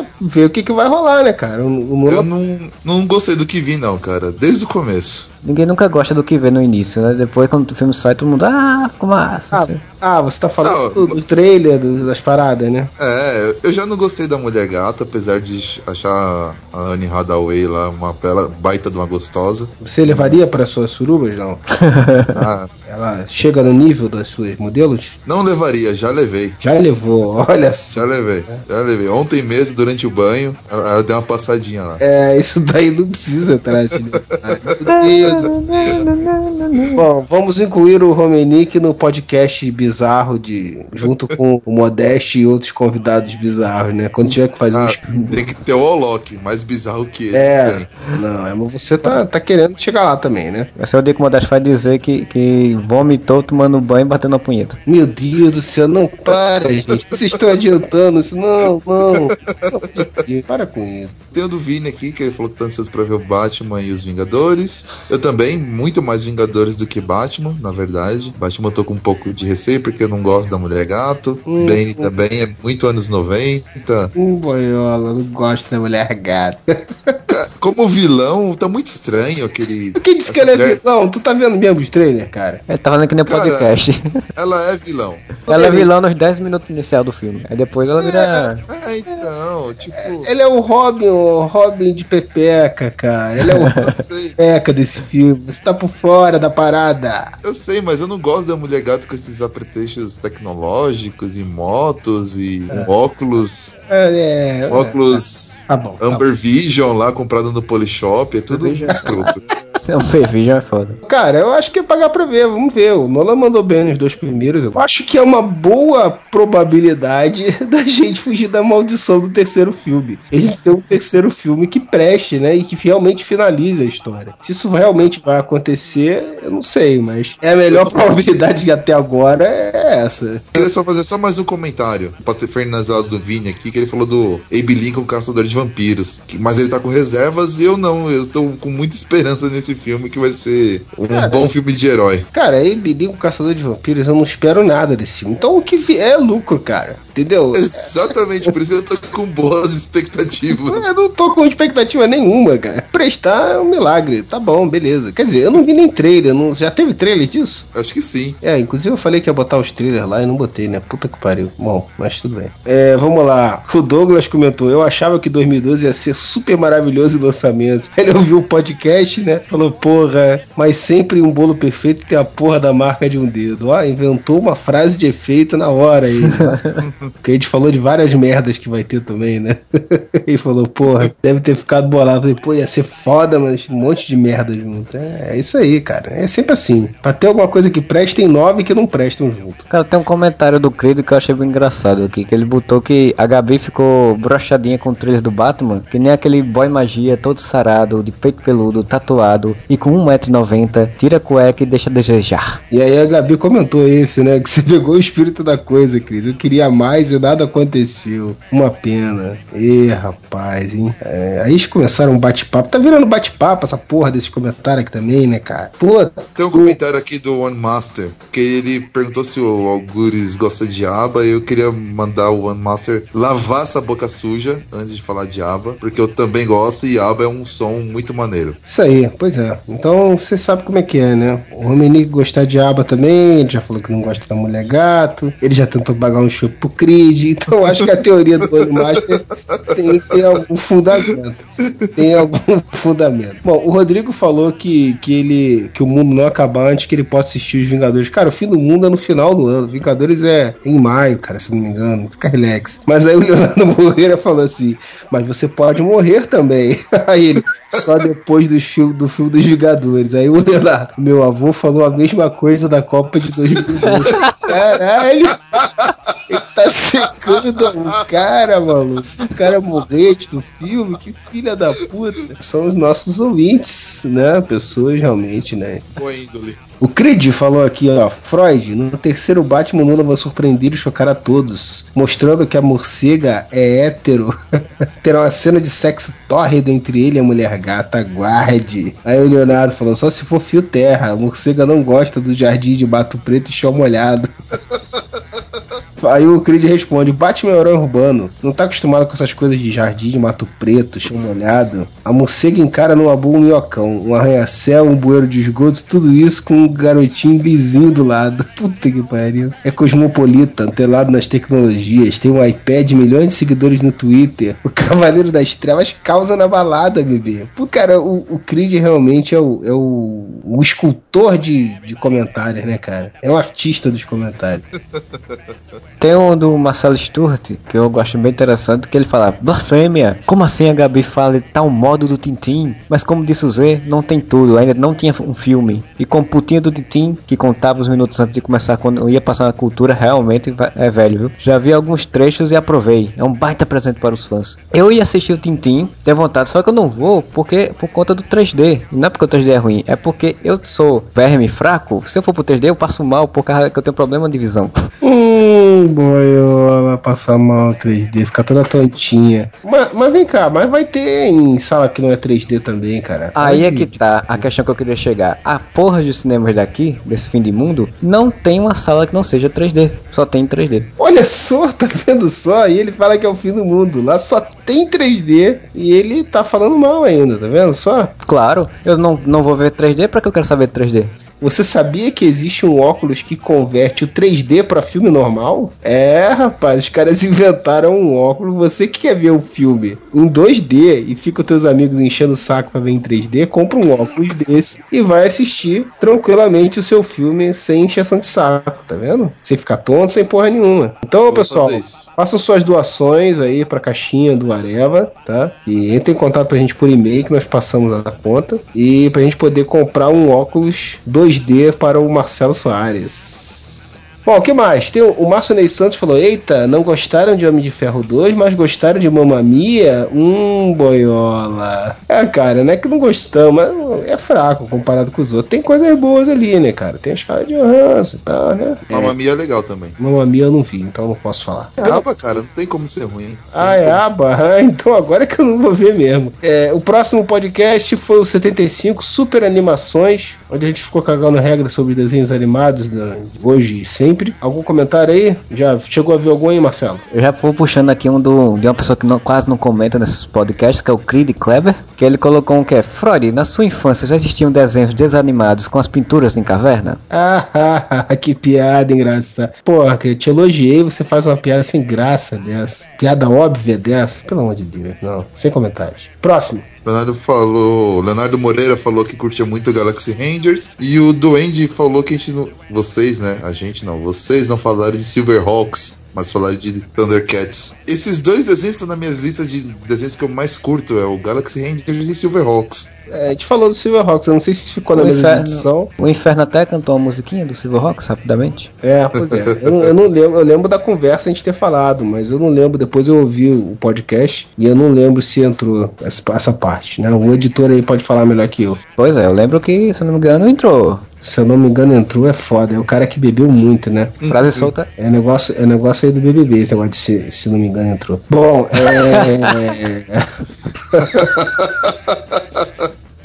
é ver o que, que vai rolar, né, cara? O, o Nolan Eu não, não gostei do que vi, não, cara. Desde o começo. Ninguém nunca gosta do que vê no início, né? Depois, quando o filme sai, todo mundo, ah, ficou massa. assim. Ah, você tá falando do, do trailer, do- das paradas, né? É, eu já não gostei da Mulher Gata, apesar de achar a Anne Hathaway lá uma bela baita de uma gostosa. Você levaria para suas surubas, não? Ah, Ela chega no nível das suas modelos? não levaria, já levei. Já levou, olha só. Já levei. Velho. Já levei. Ontem mesmo, durante o banho, ela, ela deu uma passadinha lá. É, isso daí não precisa entrar esse. Bom, vamos incluir o Romenick no podcast bizarro de junto com o Modeste e outros convidados bizarros, né? Quando tiver que fazer Ah, um tem que ter o Alok, mais bizarro que ele. É, não, é, mas você tá, tá querendo chegar lá também, né? Vai ser o dia que o Modesto vai dizer que, que vomitou tomando banho e batendo a punheta. Meu Deus do céu, não para, gente. Vocês estão adiantando isso. Não, não. Deus, Para com isso. Tem o do Vini aqui, que ele falou que tá ansioso pra ver o Batman e os Vingadores. Eu também, muito mais Vingadores do que Batman, na verdade. Batman eu tô com um pouco de receio, porque eu não gosto da Mulher Gato. Hum, Bane hum. também é muito anos 90. Um boiola, não gosto da mulher gata. Ca- Como vilão, tá muito estranho aquele. Quem disse que ele é mulher- vilão? Tu tá vendo mesmo os trailers, cara? Ele tá falando que nem Cara, podcast. Ela é vilão. ela é vilã nos 10 minutos inicial do filme. Aí depois ela vira. É, então, tipo. Ele é o Robin, o Robin de Pepeca, cara. Ele é o Pepeca desse filme. Você tá por fora da parada. eu sei, mas eu não gosto da mulher gato com esses apetrechos tecnológicos e motos e óculos. É, é, Óculos Tá bom. tá Amber Vision lá comprado no Polishop, é tudo escroto. O P-Vision é foda. Cara, eu acho que é pagar pra ver, vamos ver. O Nolan mandou bem nos dois primeiros. Eu acho que é uma boa probabilidade da gente fugir da maldição do terceiro filme. Ele ter um terceiro filme que preste, né? E que realmente finalize a história. Se isso realmente vai acontecer, eu não sei, mas é a melhor probabilidade até agora é essa. Queria só fazer só mais um comentário pra ter finalizado do Vini aqui, que ele falou do Abe Lincoln, Caçador de Vampiros. Que- mas ele tá com reservas e eu não. Eu tô com muita esperança nesse filme que vai ser um Cara, bom filme de herói. Cara, aí Billy, o Caçador de Vampiros, eu não espero nada desse filme. Então o que vier é lucro, cara. Entendeu? Exatamente, por isso que eu tô com boas expectativas. Eu não tô com expectativa nenhuma, cara. Prestar é um milagre. Tá bom, beleza. Quer dizer, eu não vi nem trailer. Não... Já teve trailer disso? Acho que sim. É, inclusive eu falei que ia botar os trailers lá e não botei, né? Puta que pariu. Bom, mas tudo bem. É, vamos lá. O Douglas comentou: Eu achava que 2012 ia ser super maravilhoso em lançamento. Ele ouviu o podcast, né? Falou: Porra, mas sempre um bolo perfeito tem a porra da marca de um dedo. Ó, inventou uma frase de efeito na hora aí. Porque a gente falou de várias merdas que vai ter também, né? Ele falou: Porra, deve ter ficado bolado. Falei, Pô, ia ser foda, mas um monte de merda junto. É, é isso aí, cara. É sempre assim. Pra ter alguma coisa que preste, tem nove que não prestam junto. Cara, tem um comentário do Credo que eu achei bem engraçado aqui, que ele botou que a Gabi ficou brochadinha com o trailer do Batman, que nem aquele boy magia todo sarado, de peito peludo, tatuado e com 1,90m, tira a cueca e deixa desejar. E aí a Gabi comentou esse, né? Que você pegou o espírito da coisa, Cris. Eu queria mais e nada aconteceu. Uma pena. Ê, rapaz, hein? É, aí eles começaram um bate-papo. Tá virando bate-papo essa porra desses comentários aqui também, né, cara? Pô, Tem um comentário aqui do One Master, que ele perguntou se o Algures gosta de aba, e eu queria mandar o One Master lavar essa boca suja antes de falar de aba, porque eu também gosto e aba é um som muito maneiro. Isso aí, pois é. Então você sabe como é que é, né? O Romenick gostar de aba também, ele já falou que não gosta da mulher gato, ele já tentou pagar um show pro Creed, então acho que a teoria do Master tem, tem algum fundamento. Tem algum fundamento. Bom, o Rodrigo falou que, que ele que o mundo não acabar antes que ele possa assistir os Vingadores. Cara, o fim do mundo é no final do ano. Vingadores é em maio, cara, se não me engano. Fica relax. Mas aí o Leonardo Moreira falou assim: Mas você pode morrer também. Aí ele, só depois do filme, do filme dos Vingadores. Aí o Leonardo, meu avô, falou a mesma coisa da Copa de 2012. Caralho! Ele tá secando o cara, maluco. O cara morrer antes do filme, que filha da puta. São os nossos ouvintes, né? Pessoas realmente, né? Boa índole. O Creed falou aqui, ó, Freud, no terceiro Batman Lula vai surpreender e chocar a todos, mostrando que a morcega é hétero. Terá uma cena de sexo tórrido entre ele e a mulher gata, aguarde. Aí o Leonardo falou, só se for fio terra, a morcega não gosta do jardim de bato preto e chão molhado. Aí o Creed responde: Batman é herói urbano, não tá acostumado com essas coisas de jardim, mato preto, chão molhado. A morcega encara numa boa um minhocão, um arranha-céu, um bueiro de esgoto, tudo isso com um garotinho lisinho do lado. Puta que pariu. É cosmopolita, antelado nas tecnologias, tem um iPad, milhões de seguidores no Twitter. O Cavaleiro das Trevas causa na balada, bebê. Pô, cara, o, o Creed realmente é o, é o, o escultor de, de comentários, né, cara? É um artista dos comentários. Tem um do Marcelo Sturt, que eu gosto bem interessante, que ele fala, blasfêmia, como assim a Gabi fala tal modo do Tintim? Mas como disse o Z, não tem tudo, ainda não tinha um filme. E com putinha do Tintim, que contava os minutos antes de começar, quando ia passar na cultura, realmente é velho, viu? Já vi alguns trechos e aprovei. É um baita presente para os fãs. Eu ia assistir o Tintim, tenho vontade, só que eu não vou porque por conta do 3D. Não é porque o 3D é ruim, é porque eu sou verme fraco. Se eu for pro 3D, eu passo mal por causa que eu tenho problema de visão. Hum, boiola, passar mal 3D, ficar toda tontinha. Mas, mas vem cá, mas vai ter em sala que não é 3D também, cara. Aí é que tá a questão que eu queria chegar. A porra de cinemas daqui, desse fim de mundo, não tem uma sala que não seja 3D. Só tem 3D. Olha só, tá vendo só? E ele fala que é o fim do mundo. Lá só tem 3D e ele tá falando mal ainda, tá vendo só? Claro, eu não, não vou ver 3D, pra que eu quero saber 3D? Você sabia que existe um óculos que converte o 3D pra filme normal? É, rapaz, os caras inventaram um óculos. Você que quer ver o filme em 2D e fica os teus amigos enchendo o saco pra ver em 3D, compra um óculos desse e vai assistir tranquilamente o seu filme sem encheção de saco, tá vendo? Sem ficar tonto, sem porra nenhuma. Então, pessoal, façam suas doações aí pra caixinha do Areva, tá? E entre em contato pra gente por e-mail que nós passamos a conta e pra gente poder comprar um óculos 2D para o Marcelo Soares. Bom, o que mais? Tem o, o Márcio Ney Santos falou: Eita, não gostaram de Homem de Ferro 2, mas gostaram de Mamma Mia? Hum, boiola. É, cara, não é que não gostamos, mas é fraco comparado com os outros. Tem coisas boas ali, né, cara? Tem a escala de Johansson e tal, né? Mamma Mia é legal também. Mamma Mia eu não vi, então não posso falar. É aba, cara, não tem como ser ruim. Ah, é aba? Ah, então agora é que eu não vou ver mesmo. É, o próximo podcast foi o 75 Super Animações, onde a gente ficou cagando regras sobre desenhos animados de hoje e sempre. Algum comentário aí? Já chegou a ver algum aí, Marcelo? Eu já vou puxando aqui um do, de uma pessoa que não- quase não comenta nesses podcasts, que é o Creed Kleber, que ele colocou um que é Freud, na sua infância já existiam desenhos desanimados com as pinturas em caverna? Ah, que piada engraçada. Porra, que eu te elogiei, você faz uma piada sem graça dessa. Piada óbvia dessa. Pelo amor de Deus, não. Sem comentários. Próximo. Leonardo falou. Leonardo Moreira falou que curtia muito Galaxy Rangers. E o Duende falou que a gente não. Vocês, né? A gente não. Vocês não falaram de Silverhawks, mas falaram de Thundercats. Esses dois desenhos estão na minha lista de desenhos que eu mais curto: é o Galaxy Rangers e Silverhawks. É, a gente falou do Silverhawks, eu não sei se ficou na O mesma inferno, edição. o Inferno até cantou a musiquinha do Silverhawks rapidamente. É, pois é. Eu, não- eu não lembro, eu lembro da conversa a gente ter falado, mas eu não lembro. Depois eu ouvi o podcast e eu não lembro se entrou essa, essa parte, né? O editor aí pode falar melhor que eu. Pois é, eu lembro que, se não me engano, entrou. Se eu não me engano, entrou, é foda. É o cara que bebeu muito, né? Frase solta. É negócio, é negócio aí do BBB, esse negócio de se, se não me engano entrou. Bom, é.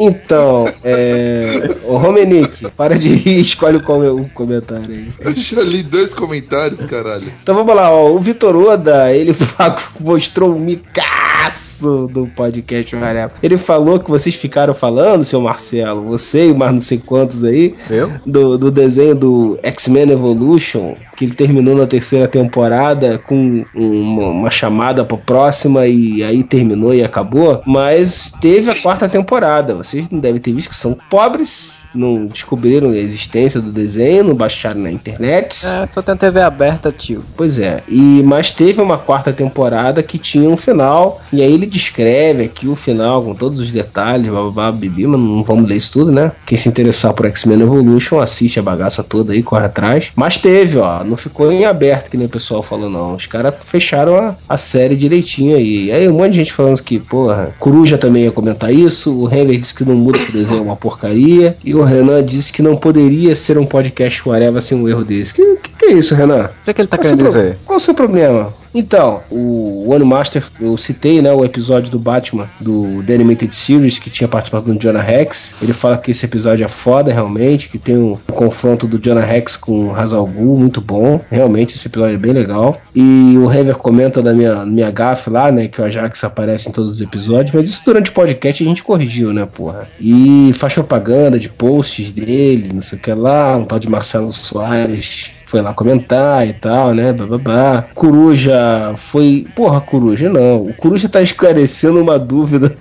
Então, é. Ô Romenick, para de rir, escolhe o, come- o comentário aí. Eu já li dois comentários, caralho. Então vamos lá, ó. O Vitor Oda, ele mostrou um micaço do podcast Varela. Ele falou que vocês ficaram falando, seu Marcelo, você e mais não sei quantos aí, Eu? do, do desenho do X-Men Evolution, que ele terminou na terceira temporada com uma, uma chamada pra próxima e aí terminou e acabou. Mas teve a quarta temporada. Vocês não devem ter visto que são pobres, não descobriram a existência do desenho, não baixaram na internet. É, só tem a TV aberta, tio. Pois é, e mas teve uma quarta temporada que tinha um final, e aí ele descreve aqui o final com todos os detalhes, babá, bibi, mas não vamos ler isso tudo, né? Quem se interessar por X-Men Evolution, assiste a bagaça toda aí, corre atrás. Mas teve, ó, não ficou em aberto, que nem o pessoal falou, não. Os caras fecharam a, a série direitinho aí. E aí um monte de gente falando que, porra, Coruja também ia comentar isso, o Henry disse que não muda que o desenho é uma porcaria, e o Renan disse que não poderia ser um podcast whatever sem um erro desse. Que, que, que é isso, Renan? O que, é que ele tá Qual o querendo dizer? Qual o seu problema? Então, o One Master, eu citei, né, o episódio do Batman do The Animated Series que tinha participação do Jonah Rex. Ele fala que esse episódio é foda, realmente, que tem um, confronto do Jonah Rex com o Hazal Ghul, muito bom. Realmente, esse episódio é bem legal. E o Hever comenta da minha, minha gafe lá, né, que o Ajax aparece em todos os episódios, mas isso durante o podcast a gente corrigiu, né, porra. E faz propaganda de posts dele, não sei o que lá, um tal de Marcelo Soares foi lá comentar e tal, né? Bababá. Coruja foi. Porra, Coruja, não. O Coruja tá esclarecendo uma dúvida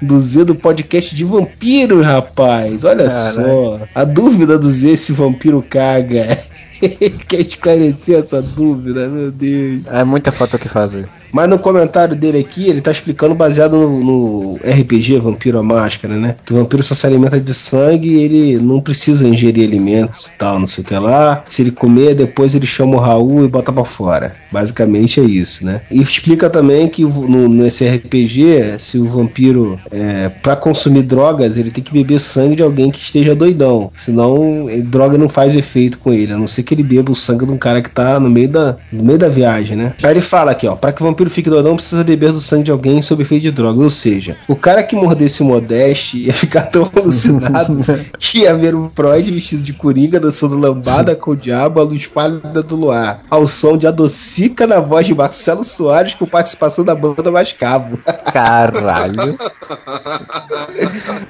do Z do podcast de vampiros, rapaz. Olha Caralho. só. A dúvida do Z se vampiro caga. Quer esclarecer essa dúvida, meu Deus. É muita falta o que fazer. Mas no comentário dele aqui, ele tá explicando baseado no, no RPG Vampiro a Máscara, né? Que o vampiro só se alimenta de sangue e ele não precisa ingerir alimentos e tal, não sei o que lá. Se ele comer, depois ele chama o Raul e bota pra fora. Basicamente é isso, né? E explica também que no, nesse RPG, se o vampiro, é, pra consumir drogas, ele tem que beber sangue de alguém que esteja doidão. Senão, droga não faz efeito com ele, a não ser que ele beba o sangue de um cara que tá no meio da, no meio da viagem, né? Aí ele fala aqui, ó, pra que o vampiro fique doidão, precisa beber do sangue de alguém sob efeito de droga. Ou seja, o cara que mordesse o Modeste ia ficar tão alucinado que ia ver o Freud vestido de coringa dançando lambada com o diabo à luz pálida do luar, ao som de Adocica na voz de Marcelo Soares com participação da banda Mascavo. Caralho.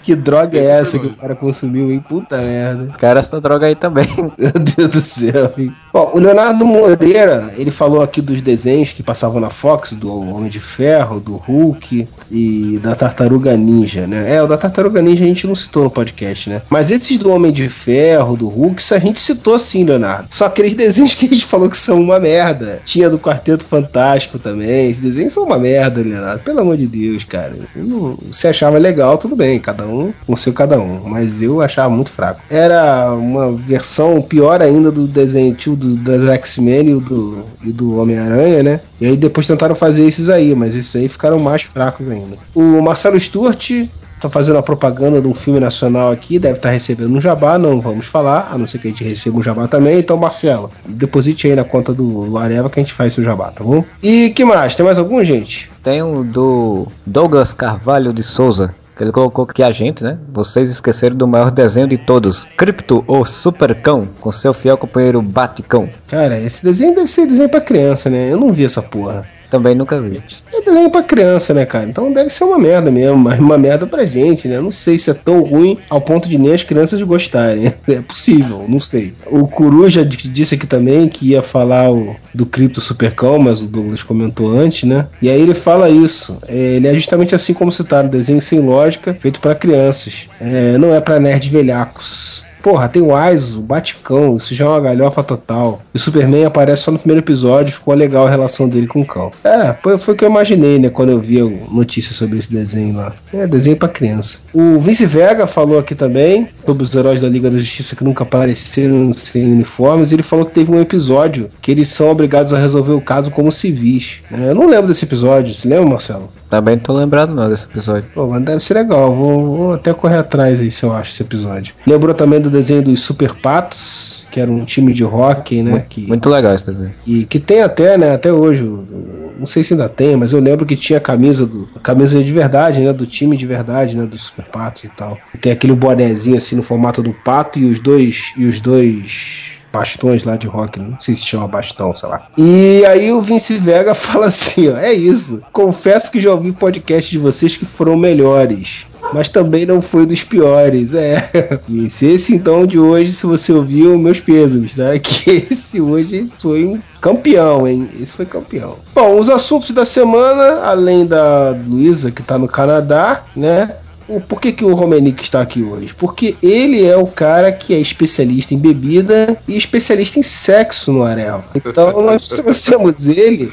que droga é essa que o cara consumiu, hein? Puta merda. Cara, essa droga aí também. Meu Deus do céu, hein? Bom, o Leonardo Moreira, ele falou aqui dos desenhos que passavam na Fox, do Homem de Ferro, do Hulk e da Tartaruga Ninja, né? É, o da Tartaruga Ninja a gente não citou no podcast, né? Mas esses do Homem de Ferro, do Hulk, isso a gente citou sim, Leonardo. Só aqueles desenhos que a gente falou que são uma merda. Tinha do Quarteto Fantástico também. Esses desenhos são uma merda, Leonardo. Pelo amor de Deus, cara. Eu não- Se achava legal, tudo bem, cada um com o seu cada um. Mas eu achava muito fraco. Era uma versão pior ainda do desenho tio do, das X-Men e do, do Homem-Aranha, né? E aí depois tentaram fazer esses aí, mas esses aí ficaram mais fracos ainda. O Marcelo Sturt tá fazendo a propaganda de um filme nacional aqui, deve estar recebendo um jabá, não vamos falar, a não ser que a gente receba um jabá também. Então, Marcelo, deposite aí na conta do, do Areva que a gente faz seu jabá, tá bom? E que mais? Tem mais algum, gente? Tem o do Douglas Carvalho de Souza. Ele colocou aqui a gente, né? Vocês esqueceram do maior desenho de todos: Crypto, o Supercão, com seu fiel companheiro Baticão. Cara, esse desenho deve ser desenho pra criança, né? Eu não vi essa porra. Também nunca vi. É desenho pra criança, né, cara? Então deve ser uma merda mesmo, mas uma merda pra gente, né? Não sei se é tão ruim ao ponto de nem as crianças gostarem. É possível, não sei. O Coruja d- disse aqui também que ia falar o, do Cripto Supercão, mas o Douglas comentou antes, né? E aí ele fala isso. É, ele é justamente assim como citaram, desenho sem lógica, feito pra crianças. É, não é pra nerds velhacos. Porra, tem o Aizo, o Baticão, isso já é uma galhofa total. E o Superman aparece só no primeiro episódio, ficou legal a relação dele com o cão. É, foi, foi o que eu imaginei, né, quando eu vi a notícia sobre esse desenho lá. É, desenho pra criança. O Vince Vega falou aqui também sobre os heróis da Liga da Justiça que nunca apareceram sem uniformes. E ele falou que teve um episódio que eles são obrigados a resolver o caso como civis. É, eu não lembro desse episódio, se lembra, Marcelo? Também não tô lembrado não desse episódio. Pô, mas deve ser legal. Vou, vou até correr atrás aí se eu acho esse episódio. Lembrou também do desenho dos Super Patos, que era um time de hockey, né? Que, Muito legal esse desenho. e que tem até, né? Até hoje. o- Não sei se ainda tem, mas eu lembro que tinha camisa do. Camisa de verdade, né? Do time de verdade, né? Dos Super Patos e tal. E tem aquele bonezinho assim no formato do pato e os dois. E os dois bastões lá de rock, não sei se chama bastão, sei lá. E aí o Vince Vega fala assim, ó, é isso. Confesso que já ouvi podcast de vocês que foram melhores. Mas também não foi dos piores, é. Vince, esse então de hoje, se você ouviu, meus pêsames, tá? Que esse hoje foi um campeão, hein? Esse foi campeão. Bom, os assuntos da semana, além da Luísa, que tá no Canadá, né? O, por que, que o Romenick está aqui hoje? Porque ele é o cara que é especialista em bebida e especialista em sexo no Arel. Então nós trouxemos ele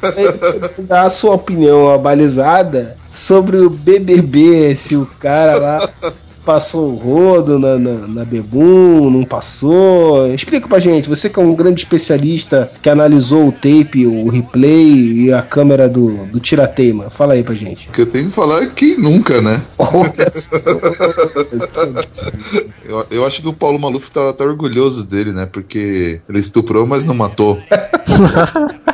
pra ele dar a sua opinião abalizada sobre o BBB, se o cara lá passou o rodo na, na, na Bebum, não passou. Explica pra gente, você que é um grande especialista que analisou o tape, o replay e a câmera do, do tirateima. Fala aí pra gente. O que eu tenho que falar é quem nunca, né? eu, eu acho que o Paulo Maluf tá, tá orgulhoso dele, né? Porque ele estuprou, mas não matou.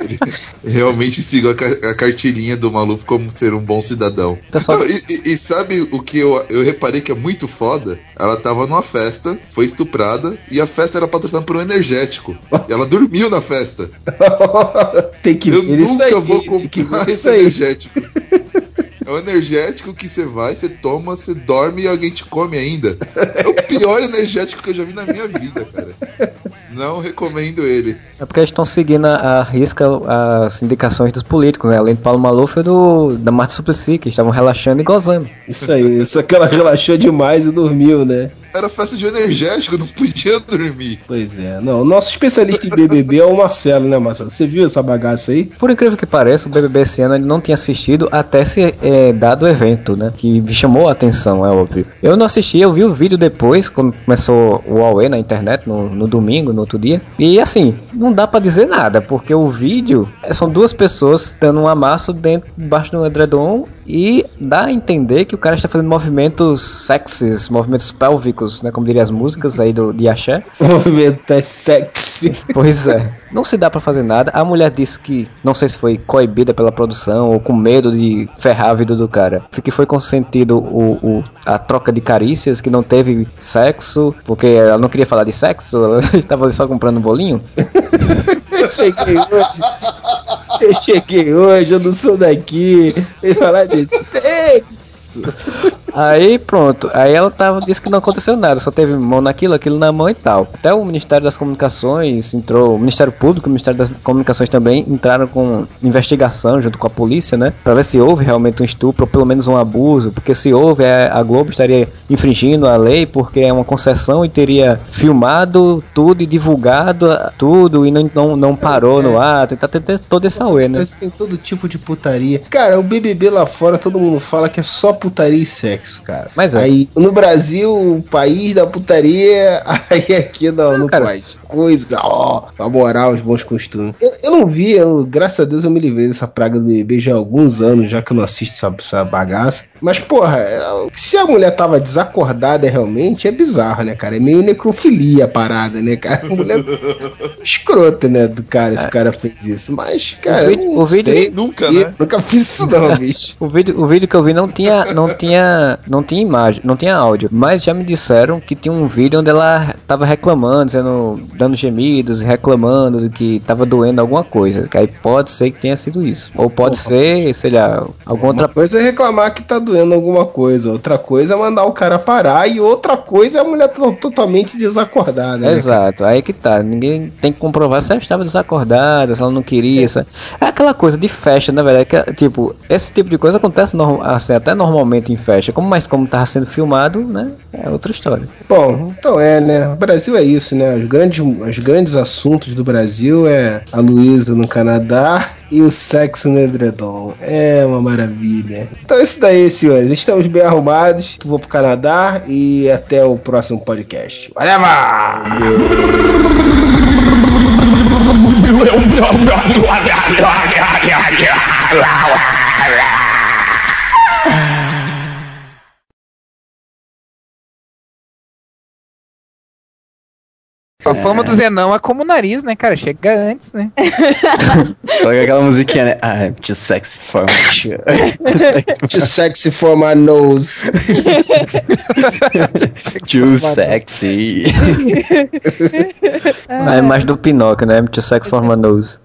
ele realmente seguiu a, ca- a cartilhinha do Maluf como ser um bom cidadão. Pessoal- Não, e, e- e sabe o que eu, eu reparei que é muito foda? Ela tava numa festa, foi estuprada, e a festa era patrocinada por um energético. E ela dormiu na festa. Tem que Eu ver isso nunca aí, vou tem que comprar esse energético. É um energético que você vai, você toma, você dorme e alguém te come ainda. É o pior energético que eu já vi na minha vida, cara. Não recomendo ele. É porque eles estão seguindo a, a risca as indicações dos políticos, né? Além do Paulo Maluf e do, da Marta Suplicy, que estavam relaxando e gozando. Isso aí, só que ela relaxou demais e dormiu, né? Era festa de energético, não podia dormir. Pois é, não. O nosso especialista em BBB é o Marcelo, né, Marcelo? Você viu essa bagaça aí? Por incrível que pareça, o BBB esse ano ele não tinha assistido até se é, dado o evento, né? Que me chamou a atenção, é óbvio. Eu não assisti, eu vi o vídeo depois, quando começou o Huawei na internet, no, no domingo, no outro dia. E assim, não dá pra dizer nada, porque o vídeo é- são duas pessoas dando um amasso dentro, debaixo do edredom e dá a entender que o cara está fazendo movimentos sexys, movimentos pélvicos, né? Como diria as músicas aí do, de Axé. O movimento é sexy. Pois é. Não se dá pra fazer nada. A mulher disse que, não sei se foi coibida pela produção ou com medo de ferrar a vida do cara. Que foi consentido o, o- a troca de carícias, que não teve sexo, porque ela não queria falar de sexo, ela estava só comprando um bolinho. Eu cheguei hoje. Eu cheguei hoje, eu não sou daqui. E falar de sexo. Aí pronto, aí ela tava, disse que não aconteceu nada, só teve mão naquilo, aquilo na mão e tal. Até o Ministério das Comunicações entrou, o Ministério Público e o Ministério das Comunicações também entraram com investigação junto com a polícia, né? Pra ver se houve realmente um estupro ou pelo menos um abuso, porque se houve, é, a Globo estaria infringindo a lei porque é uma concessão e teria filmado tudo e divulgado tudo e não, não, não parou no ato, e tá tendo todo esse auê, né? Tem todo tipo de putaria. Cara, o BBB lá fora, todo mundo fala que é só putaria e sexo, cara. Mas é. Aí, no Brasil, o país da putaria, aí aqui não, não cara. pode. Coisa, ó, a moral, os bons costumes. Eu, eu não vi, eu, graças a Deus eu me livrei dessa praga do BBB já há alguns anos, já que eu não assisto essa, essa bagaça. Mas, porra, é, se a mulher tava desacordada realmente, é bizarro, né, cara? É meio necrofilia a parada, né, cara? A mulher escrota, né, do cara, esse cara fez isso. Mas, cara, O vídeo- eu não o vídeo- sei, Nunca, né? Nunca fiz isso não, bicho. O vídeo, o vídeo que eu vi não tinha, não tinha, não tinha imagem, não tinha áudio, mas já me disseram que tinha um vídeo onde ela tava reclamando, dizendo, dando gemidos, reclamando de que tava doendo alguma coisa. Que aí pode ser que tenha sido isso, ou pode ser, sei lá, alguma outra Uma coisa é reclamar que tá doendo alguma coisa, outra coisa é mandar o cara parar e outra coisa é a mulher to- totalmente desacordada. né, Exato, aí que tá. Ninguém tem que comprovar se ela estava desacordada, se ela não queria. se- É aquela coisa de festa, na verdade. Que, tipo, esse tipo de coisa acontece norm- assim, até normalmente em festa. Como, mas como tava sendo filmado, né? É outra história. Bom, então é, né? O Brasil é isso, né? Os grandes, os grandes assuntos do Brasil é a Luísa no Canadá e o sexo no edredom. É uma maravilha. Então é isso daí, senhores. Estamos bem arrumados. Vou pro Canadá e até o próximo podcast. Valeu! A fama do Zenão é como o nariz, né, cara? Chega antes, né? Toca aquela musiquinha, né? I'm too sexy for my shirt. Too sexy for my nose. too sexy. É mais do Pinóquio, né? Too sex for my nose.